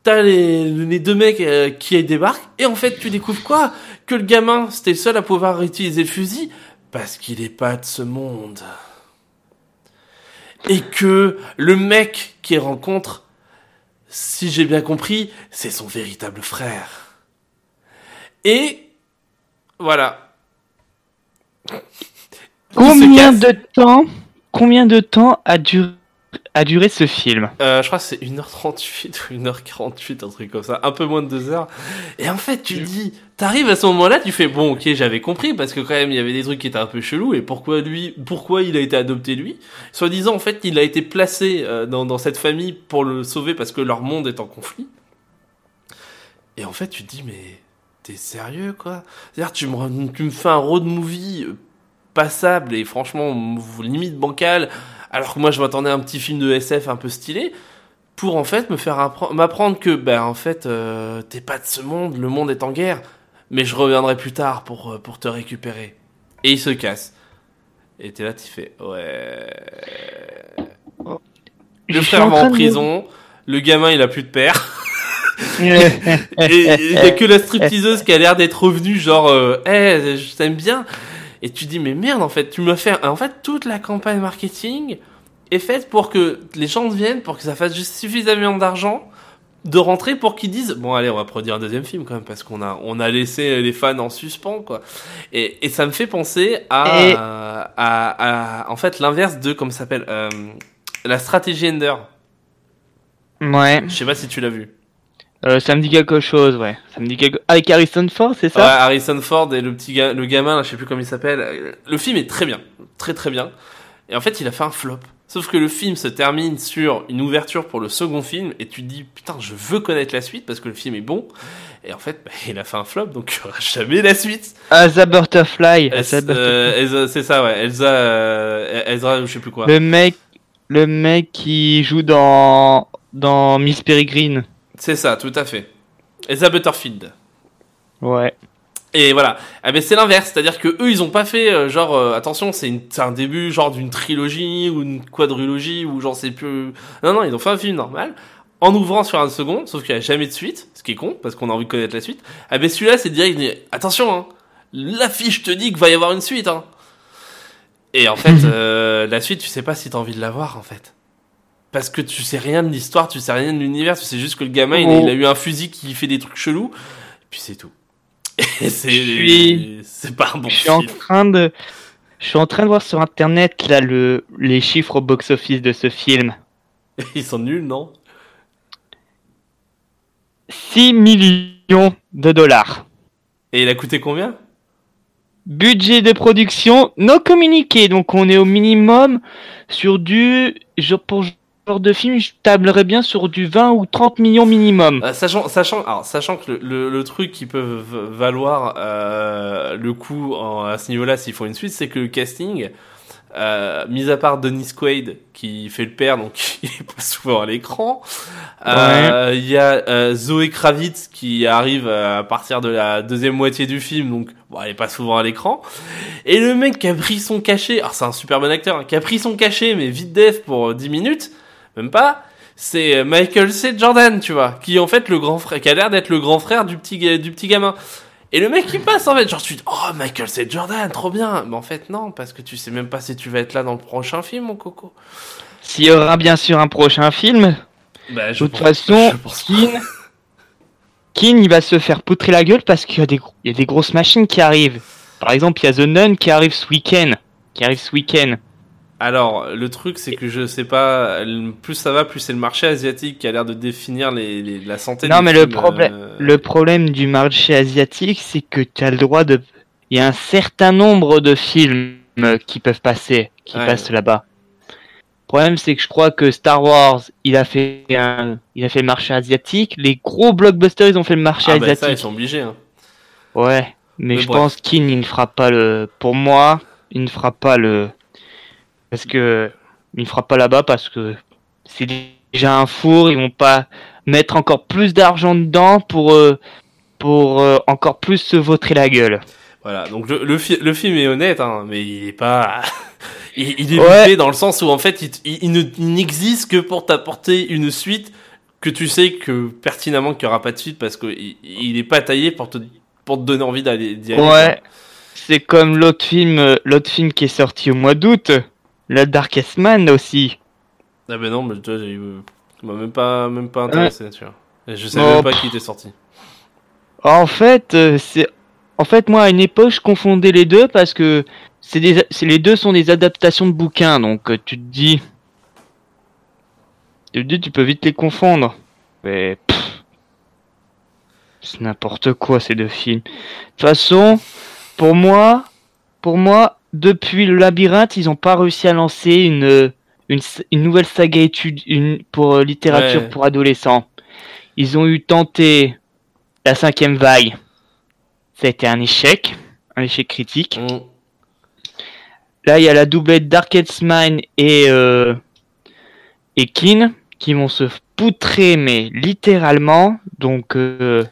t'as les, les deux mecs euh, qui débarquent, et en fait, tu découvres quoi? Que le gamin, c'était le seul à pouvoir utiliser le fusil, parce qu'il est pas de ce monde et que le mec qu'il rencontre, si j'ai bien compris, c'est son véritable frère. Et voilà. Combien de temps, combien de temps a duré, a duré ce film Euh, je crois que c'est 1h38 ou 1h48, un truc comme ça, un peu moins de 2 heures. Et en fait, tu te dis, t'arrives à ce moment-là, tu fais, bon, ok, j'avais compris, parce que quand même, il y avait des trucs qui étaient un peu chelous, et pourquoi lui, pourquoi il a été adopté lui? Soit disant, en fait, il a été placé euh, dans, dans cette famille pour le sauver parce que leur monde est en conflit. Et en fait, tu te dis, mais t'es sérieux, quoi? C'est-à-dire, tu me, tu me fais un road movie euh, passable et franchement, limite bancal, alors que moi, je m'attendais à un petit film de SF un peu stylé pour en fait me faire appre- m'apprendre que ben en fait euh, t'es pas de ce monde, le monde est en guerre, mais je reviendrai plus tard pour euh, pour te récupérer. Et il se casse. Et t'es là, tu fais ouais. Le frère va en de- prison, le gamin il a plus de père. Et il y a que la stripteaseuse qui a l'air d'être revenue, genre, euh, hey, je t'aime bien. Et tu dis, mais merde, en fait, tu me fais, en fait, toute la campagne marketing est faite pour que les gens viennent, pour que ça fasse juste suffisamment d'argent de rentrer pour qu'ils disent, bon, allez, on va produire un deuxième film quand même, parce qu'on a, on a laissé les fans en suspens, quoi. Et, et ça me fait penser à, Et- à, à- en fait, l'inverse de, comme ça s'appelle, euh, la stratégie Ender. Ouais, Je sais pas si tu l'as vu. Euh, ça me dit quelque chose, ouais. Ça me dit quelque... Avec Harrison Ford, c'est Ouais, ça Harrison Ford et le petit ga- le gamin, là, je sais plus comment il s'appelle. Le film est très bien, très très bien. Et en fait, il a fait un flop. Sauf que le film se termine sur une ouverture pour le second film et tu te dis putain, je veux connaître la suite parce que le film est bon. Et en fait, bah, il a fait un flop, donc il y aura jamais la suite. Butterfly. Elsa- Butterfly. euh, Elsa- c'est ça, ouais. Elsa, euh, Ezra, je sais plus quoi. Le mec, le mec qui joue dans dans Miss Peregrine. C'est ça, tout à fait. Elsa Butterfield. Ouais. Et voilà. Ah ben c'est l'inverse, c'est-à-dire que eux ils ont pas fait euh, genre euh, attention, c'est c'est un début genre d'une trilogie ou une quadrilogie ou j'en sais plus. Non non, ils ont fait un film normal en ouvrant sur un second, sauf qu'il y a jamais de suite, ce qui est con parce qu'on a envie de connaître la suite. Ah ben celui-là c'est direct, attention hein, l'affiche te dit qu'il va y avoir une suite hein. Et en fait euh, la suite, tu sais pas si t'as envie de la voir en fait. Parce que tu sais rien de l'histoire, tu sais rien de l'univers, tu sais juste que le gamin il, a- il a eu un fusil qui fait des trucs chelous, puis c'est tout. Et c'est Je suis- c'est pas un bon Je suis en film. train de je suis en train de voir sur internet là le les chiffres au box office de ce film. Ils sont nuls, non? 6 millions de dollars. Et il a coûté combien? Budget de production non communiqué, donc on est au minimum sur du pour ce genre de film, je tablerais bien sur du 20 ou 30 millions minimum. Euh, Sachant, sachant, alors, sachant que le, le, le truc qui peut valoir euh, le coup en- à ce niveau-là s'il faut une suite, c'est que le casting, euh, mis à part Dennis Quaid qui fait le père, donc il est pas souvent à l'écran, euh, il y a euh, Zoé Kravitz qui arrive à partir de la deuxième moitié du film, donc bon, elle est pas souvent à l'écran. Et le mec qui a pris son cachet, alors c'est un super bon acteur, hein, qui a pris son cachet mais vite def pour euh, 10 minutes, même pas. C'est euh, Michael C. Jordan, tu vois, qui est en fait le grand frère, qui a l'air d'être le grand frère du petit du petit gamin. Et le mec qui passe en fait, genre tu dis, oh Michael C. Jordan, trop bien. Mais en fait non, parce que tu sais même pas si tu vas être là dans le prochain film, mon coco. S'il y aura bien sûr un prochain film, Bah, de toute façon, Keane, Keane, il va se faire poutrer la gueule parce qu'il y a des, il y a des grosses machines qui arrivent. Par exemple, il y a The Nun qui arrive ce week-end. Qui arrive ce week-end. Alors, le truc, c'est que je sais pas, plus ça va, plus c'est le marché asiatique qui a l'air de définir les, les- la santé Non, des mais le films, problème, euh, le problème du marché asiatique, c'est que tu as le droit de. Il y a un certain nombre de films qui peuvent passer, qui Ouais. passent là-bas. Le problème, c'est que je crois que Star Wars, il a fait un, il a fait le marché asiatique. Les gros blockbusters, ils ont fait le marché Ah, bah, asiatique. ça, ils sont obligés, hein. Ouais, mais, Mais je bref. pense qu'il ne fera pas le. Pour moi, il ne fera pas le. Parce que. Il ne fera pas là-bas parce que c'est déjà un four, ils vont pas mettre encore plus d'argent dedans pour. euh, pour euh, encore plus se vautrer la gueule. Voilà, donc le, le, fi- le film est honnête, hein, mais il est pas. il, il est Ouais. dans le sens où en fait il, il- il ne- il n'existe que pour t'apporter une suite que tu sais que pertinemment qu'il n'y aura pas de suite parce qu'il il est pas taillé pour te, pour te donner envie d'aller d'y aller. Ouais. C'est comme l'autre film, euh, l'autre film qui est sorti au mois d'août, la Darkest Man aussi. Ah ben non, mais toi, j'ai m'as même pas, même pas intéressé, tu vois. Et je savais Oh, même pas pff. qui était sorti. En fait, euh, c'est en fait moi à une époque je confondais les deux parce que c'est des, les deux sont des adaptations de bouquins, donc euh, tu te dis, tu te dis, tu peux vite les confondre. Mais c'est n'importe quoi ces deux films. De toute façon, pour moi, pour moi, depuis le labyrinthe, ils ont pas réussi à lancer une une, s- une nouvelle saga étude une, pour euh, littérature Ouais. pour adolescents. Ils ont eu tenté la cinquième vague. Ça a été un échec, un échec critique. Mm. Là, il y a la doublette Darkest Mine et euh, et Kin qui vont se poutrer, mais littéralement. Donc, euh,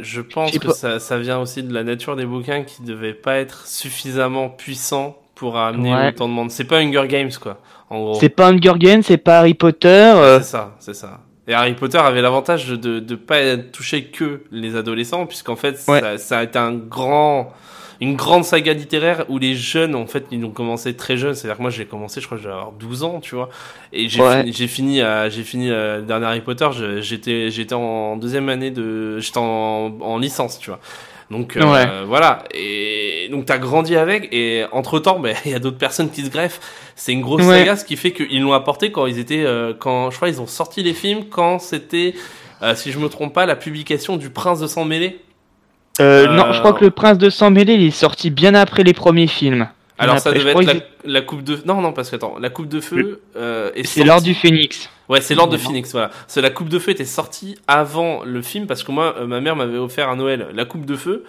Je pense Je sais que ça, ça vient aussi de la nature des bouquins qui devaient pas être suffisamment puissants pour amener Ouais. autant de monde. C'est pas Hunger Games, quoi. En gros. c'est pas Hunger Games, c'est pas Harry Potter. euh, C'est ça, c'est ça. Et Harry Potter avait l'avantage de de pas toucher que les adolescents, puisqu'en fait, Ouais. ça, ça a été un grand, une grande saga littéraire où les jeunes, en fait, ils ont commencé très jeunes. C'est-à-dire que moi, j'ai commencé, je crois, que j'avais avoir 12 ans, tu vois. Et j'ai Ouais. fini, j'ai fini, euh, j'ai fini euh, le dernier Harry Potter. J'étais, j'étais en deuxième année de, j'étais en, en licence, tu vois. Donc euh, Ouais. voilà, et donc t'as grandi avec, et entre temps, ben il y a d'autres personnes qui se greffent. C'est une grosse Ouais. saga, ce qui fait qu'ils l'ont apporté quand ils étaient, euh, quand je crois ils ont sorti les films quand c'était, euh, si je me trompe pas, la publication du Prince de sang mêlé. Euh, Euh, Non, je crois que le Prince de Sang Mêlé, il est sorti bien après les premiers films. Alors ça après, devait être la, coupe de, non non parce que attends, la coupe de feu euh, est C'est l'ordre du Phénix. Ouais, c'est l'ordre de. Phoenix, voilà. C'est la coupe de feu était sortie avant le film parce que moi, euh, ma mère m'avait offert à Noël la coupe de feu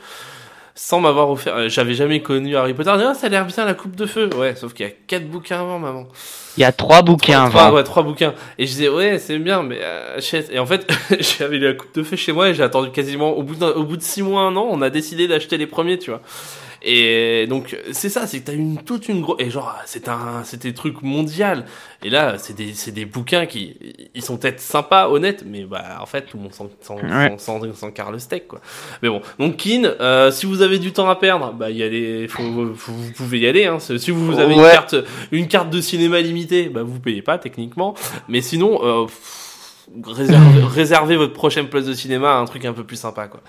sans m'avoir offert. euh, J'avais jamais connu Harry Potter. Ah, ça a l'air bien la coupe de feu. Ouais, sauf qu'il y a quatre bouquins avant, maman. Il y a trois bouquins trois, avant. ouais, trois bouquins. Et je disais ouais, c'est bien, mais euh, achète. Et en fait, j'avais la coupe de feu chez moi et j'ai attendu quasiment au bout au bout de six mois, un an, on a décidé d'acheter les premiers, tu vois. Et donc c'est ça, c'est que t'as une toute une grosse et genre c'est un c'était truc mondial. Et là c'est des c'est des bouquins qui ils sont peut-être sympas, honnêtes, mais bah en fait tout le monde s'en s'en Ouais. s'en- le steak quoi. Mais bon, donc Kin, euh, si vous avez du temps à perdre, bah y aller, faut, faut- vous pouvez y aller. Hein. Si vous avez une carte une carte de cinéma limitée, bah vous payez pas techniquement. Mais sinon euh, réservez, réservez votre prochaine place de cinéma à un truc un peu plus sympa quoi.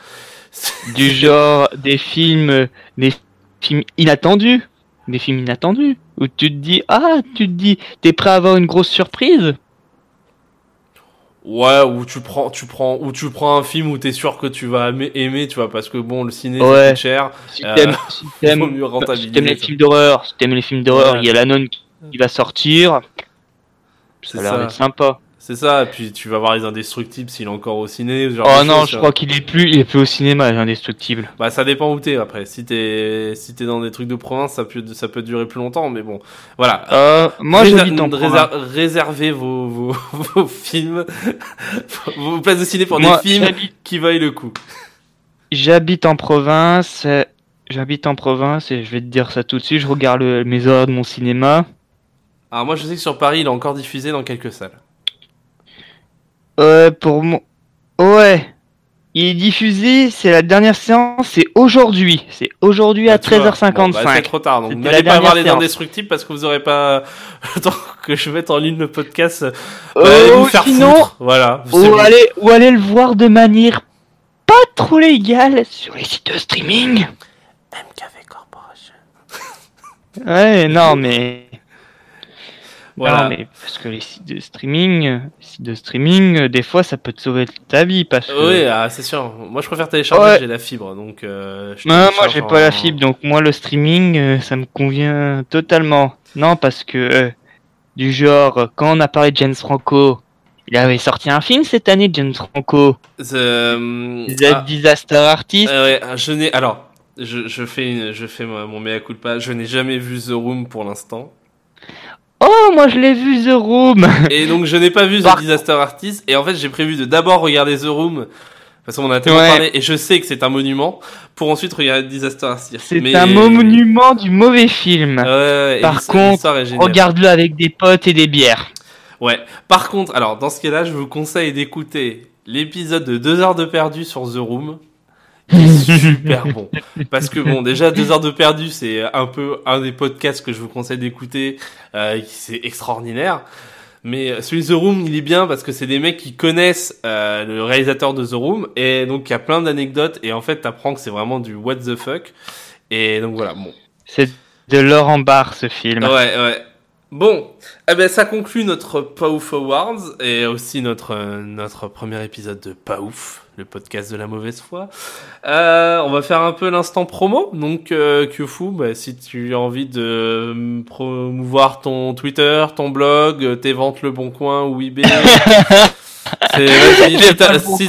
Du genre des films, des films inattendus. Des films inattendus. Où tu te dis, ah, tu te dis, t'es prêt à avoir une grosse surprise Ouais, ou tu prends, tu prends, ou tu prends un film où t'es sûr que tu vas aimer, tu vois, parce que bon, le ciné Ouais. c'est cher. Si Euh, t'aimes si mieux si t'aimes les films d'horreur, si t'aimes les films d'horreur, il y a la nonne qui va sortir. Ça a l'air sympa. C'est ça, et puis tu vas voir les indestructibles s'il est encore au ciné. genre Oh non, je crois qu'il est plus, il est plus au cinéma, l'indestructible. Bah ça dépend où t'es après. Si t'es, si t'es dans des trucs de province, ça peut, ça peut durer plus longtemps, mais bon, voilà. Euh, moi Réser- j'habite en province. Réservez vos, vos, vos films, vos places de ciné pour Moi, des films qui valent le coup. J'habite en province. J'habite en province et je vais te dire ça tout de suite. Je regarde le- mes heures de mon cinéma. Alors moi je sais que sur Paris il est encore diffusé dans quelques salles. Ouais, pour moi. Ouais. Il est diffusé, c'est la dernière séance, c'est aujourd'hui. C'est aujourd'hui à Bah, tu vois. 13h55. Bon, bah, c'est trop tard, donc n'allez pas voir les indestructibles parce que vous aurez pas le temps que je mette en ligne le podcast. Bah, Euh, allez vous faire sinon- foutre. Voilà. Ou, ou aller le voir de manière pas trop légale sur les sites de streaming. MKV Corporation. Ouais, non, mais. Voilà. Non, mais parce que les sites de streaming, sites de streaming, euh, des fois, ça peut te sauver ta vie parce que. Oui, ah, c'est sûr. Moi, je préfère télécharger. Ouais. J'ai la fibre, donc. Euh, je Non, moi j'ai en- pas la fibre, donc moi le streaming, euh, ça me convient totalement. Non, parce que euh, du genre, quand on a parlé de James Franco, il avait sorti un film cette année, James Franco, The ah, Disaster Artist. euh, ouais, je n'ai. Alors, je, je fais, une- je fais mon mea culpa. Je n'ai jamais vu The Room pour l'instant. Oh, moi je l'ai vu The Room. Et donc, je n'ai pas vu The Par- Disaster Artist. Et en fait, j'ai prévu de d'abord regarder The Room. Parce qu'on a tellement Ouais. parlé. Et je sais que c'est un monument. Pour ensuite regarder Disaster Artist. C'est Mais- un monument du mauvais film. Par contre. Regarde-le avec des potes et des bières. Ouais. Par contre, alors dans ce cas-là, je vous conseille d'écouter l'épisode de 2 heures de perdu sur The Room. Super bon. Parce que bon, déjà 2 heures de perdu, c'est un peu un des podcasts que je vous conseille d'écouter. Euh, c'est extraordinaire. Mais celui de The Room, il est bien parce que c'est des mecs qui connaissent euh, le réalisateur de The Room et donc il y a plein d'anecdotes et en fait t'apprends que c'est vraiment du what the fuck. Et donc voilà, bon. C'est de Laurent Barre ce film. Ouais, ouais. Bon, eh ben ça conclut notre Pas Ouf Awards et aussi notre euh, notre premier épisode de Pas Ouf, le podcast de la mauvaise foi. Euh, on va faire un peu l'instant promo. Donc euh, Kyofu, bah, si tu as envie de euh, promouvoir ton Twitter, ton blog, euh, tes ventes Le Bon Coin ou eBay. vas-y, si t'as si,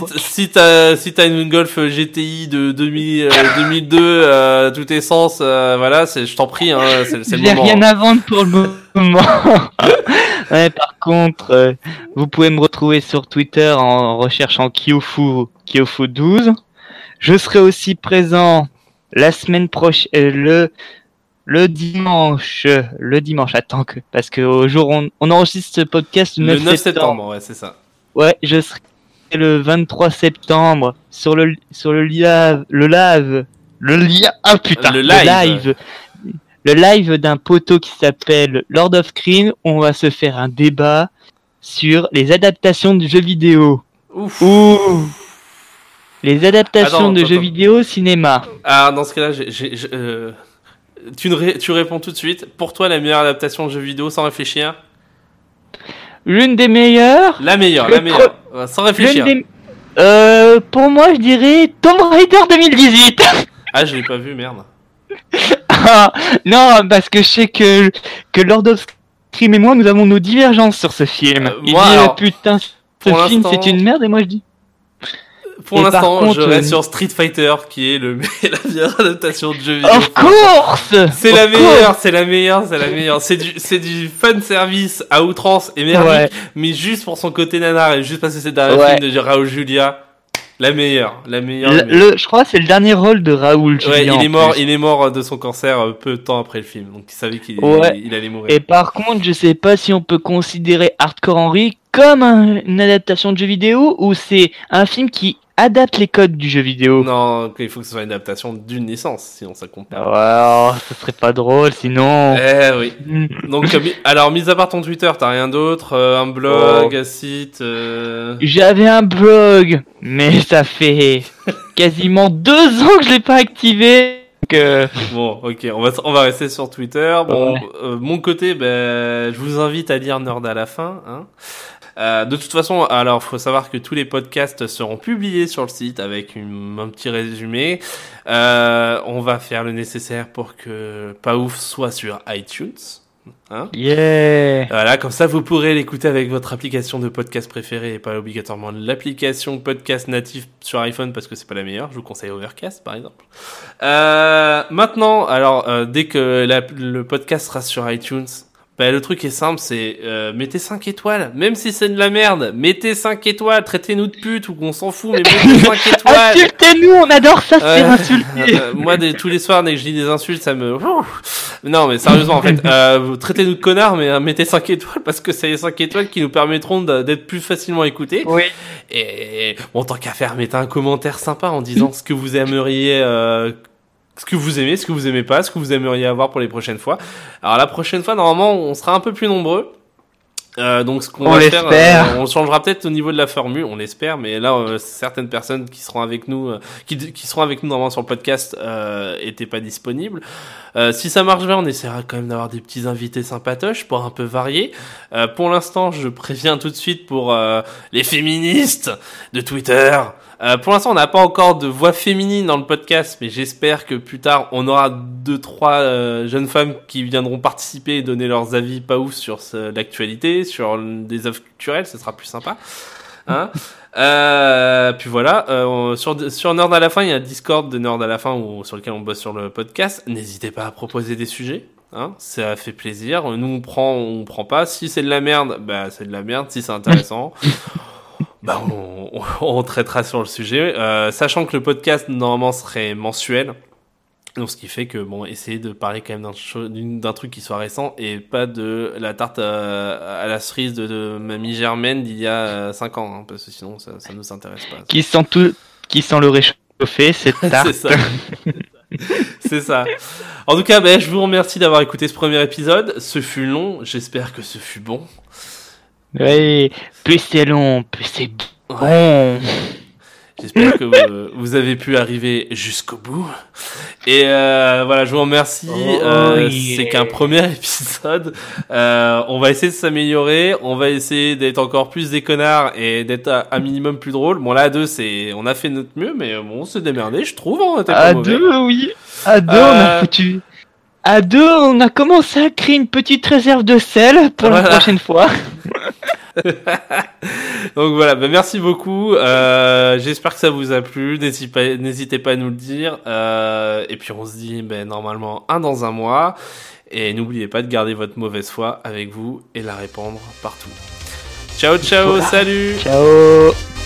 si si une Golf GTI de 2000, euh, 2002 euh, tout essence euh, voilà je t'en prie hein, c'est le J'ai moment rien à vendre pour le moment. ouais, par contre, euh, vous pouvez me retrouver sur Twitter en recherchant Kyofu, Kyofu12. Je serai aussi présent la semaine prochaine, euh, le, le dimanche, le dimanche, attends que, parce que au jour, on, on enregistre ce podcast le 9, le 9 septembre. septembre ouais c'est ça Ouais, je serai le 23 septembre sur le sur le live le live le lien ah putain Le le live. Le live d'un poteau qui s'appelle Lord of Screen on va se faire un débat sur les adaptations de jeux vidéo. Ouf. Ouh. les adaptations Attends, de attends, jeux attends. vidéo au cinéma. Ah dans ce cas là j'ai, j'ai- je- euh, tu, ré- tu réponds tout de suite. Pour toi la meilleure adaptation de jeu vidéo sans réfléchir l'une des meilleures la meilleure Le la meilleure. Sans réfléchir. des euh, pour moi je dirais Tomb Raider 2018 ah je l'ai pas vu merde non, parce que je sais que, que Lord of Scream et moi, nous avons nos divergences sur ce film. Euh, Il moi, dit, alors, putain, ce film c'est une merde, et moi je dis. pour l'instant je reste euh, sur Street Fighter qui est le la meilleure adaptation de jeu vidéo Of course C'est la meilleure, c'est la meilleure, c'est la meilleure. C'est du, c'est du fan service à outrance et merdique, Ouais. mais juste pour son côté nanar et juste parce que c'est un Ouais. film de Raoul Julia. La meilleure, la meilleure. Le, la meilleure. le- je crois que c'est le dernier rôle de Raoul Ouais, il est mort, plus. il est mort de son cancer euh, peu de temps après le film, donc il savait qu'il Ouais. il, il allait mourir. Et par contre, je sais pas si on peut considérer Hardcore Henry comme un- une adaptation de jeu vidéo ou c'est un film qui adapte les codes du jeu vidéo. Non, il faut que ce soit une adaptation d'une licence, sinon ça compte pas. Ouais, oh, ce serait pas drôle sinon. Eh oui. Donc, alors, mis à part ton Twitter, t'as rien d'autre euh, Un blog, un site euh, J'avais un blog, mais ça fait quasiment deux ans que je l'ai pas activé. Euh, Bon, ok, on va, on va rester sur Twitter. Bon, Ouais. euh, mon côté, ben, je vous invite à lire Nerd à la fin. Hein. Euh, de toute façon, alors, faut savoir que tous les podcasts seront publiés sur le site avec une- un petit résumé. Euh, on va faire le nécessaire pour que Pas Ouf soit sur iTunes. Hein yeah. voilà, comme ça vous pourrez l'écouter avec votre application de podcast préférée et pas obligatoirement l'application podcast native sur iPhone parce que c'est pas la meilleure. Je vous conseille Overcast par exemple. Euh, maintenant, alors euh, dès que la- le podcast sera sur iTunes, bah, le truc est simple, c'est euh, mettez 5 étoiles, même si c'est de la merde, mettez 5 étoiles, traitez-nous de pute ou qu'on s'en fout, mais mettez 5 étoiles. Insultez-nous, on adore ça faire insulter. Euh, moi, des, tous les soirs, dès que je lis des insultes, ça me... Non, mais sérieusement, en fait, euh, traitez-nous de connards, mais euh, mettez 5 étoiles, parce que c'est les 5 étoiles qui nous permettront d'être plus facilement écoutés. Oui. Et bon, tant qu'à faire, mettez un commentaire sympa en disant ce que vous aimeriez... Ce que vous aimez, ce que vous aimez pas, ce que vous aimeriez avoir pour les prochaines fois. Alors la prochaine fois, normalement, on sera un peu plus nombreux. Euh, donc ce qu'on On va faire, euh, on changera peut-être au niveau de la formule, on l'espère, mais là euh, certaines personnes qui seront avec nous, euh, qui, qui seront avec nous normalement sur le podcast, euh, étaient pas disponibles. Euh, si ça marche bien, on essaiera quand même d'avoir des petits invités sympatoches pour un peu varier. Euh, pour l'instant, je préviens tout de suite pour euh, les féministes de Twitter. Euh, pour l'instant, on n'a pas encore de voix féminine dans le podcast, mais j'espère que plus tard, on aura deux, trois euh, jeunes femmes qui viendront participer et donner leurs avis pas ouf sur l'actualité, sur des œuvres culturelles, ce sera plus sympa. Hein euh, puis voilà, euh, sur, sur Nerd à la fin, il y a un Discord de Nerd à la fin où, sur lequel on bosse sur le podcast. N'hésitez pas à proposer des sujets. Hein, ça fait plaisir. Nous on prend, on prend pas. Si c'est de la merde, bah c'est de la merde. Si c'est intéressant, bah on, on- traitera sur le sujet. Euh, sachant que le podcast normalement serait mensuel. Donc, ce qui fait que, bon, essayez de parler quand même d'un truc qui soit récent et pas de la tarte à, à la cerise de, de Mamie Germaine d'il y a 5 ans, hein, parce que sinon ça, ça nous intéresse pas. Qui sent tout, qui sent le réchauffer, cette tarte. C'est ça. C'est ça. En tout cas, ben, je vous remercie d'avoir écouté ce premier épisode. Ce fut long, j'espère que ce fut bon. Oui, plus c'est long, plus c'est bon. J'espère que vous, vous avez pu arriver jusqu'au bout. Et euh, voilà, je vous remercie. Oh, Euh, yeah. C'est qu'un premier épisode. Euh, on va essayer de s'améliorer. On va essayer d'être encore plus des connards et d'être un minimum plus drôle. Bon là, à deux, c'est, on a fait notre mieux, mais bon, on s'est démerdé, je trouve. Pas À deux, oui. À deux, on a Euh, foutu. À deux, on a commencé à créer une petite réserve de sel pour la prochaine fois. Donc voilà, bah merci beaucoup. Euh, J'espère que ça vous a plu. N'hésitez pas, à nous le dire. Euh, et puis on se dit, ben normalement un dans un mois. Et n'oubliez pas de garder votre mauvaise foi avec vous et la répandre partout. Ciao ciao, Voilà. salut. Ciao.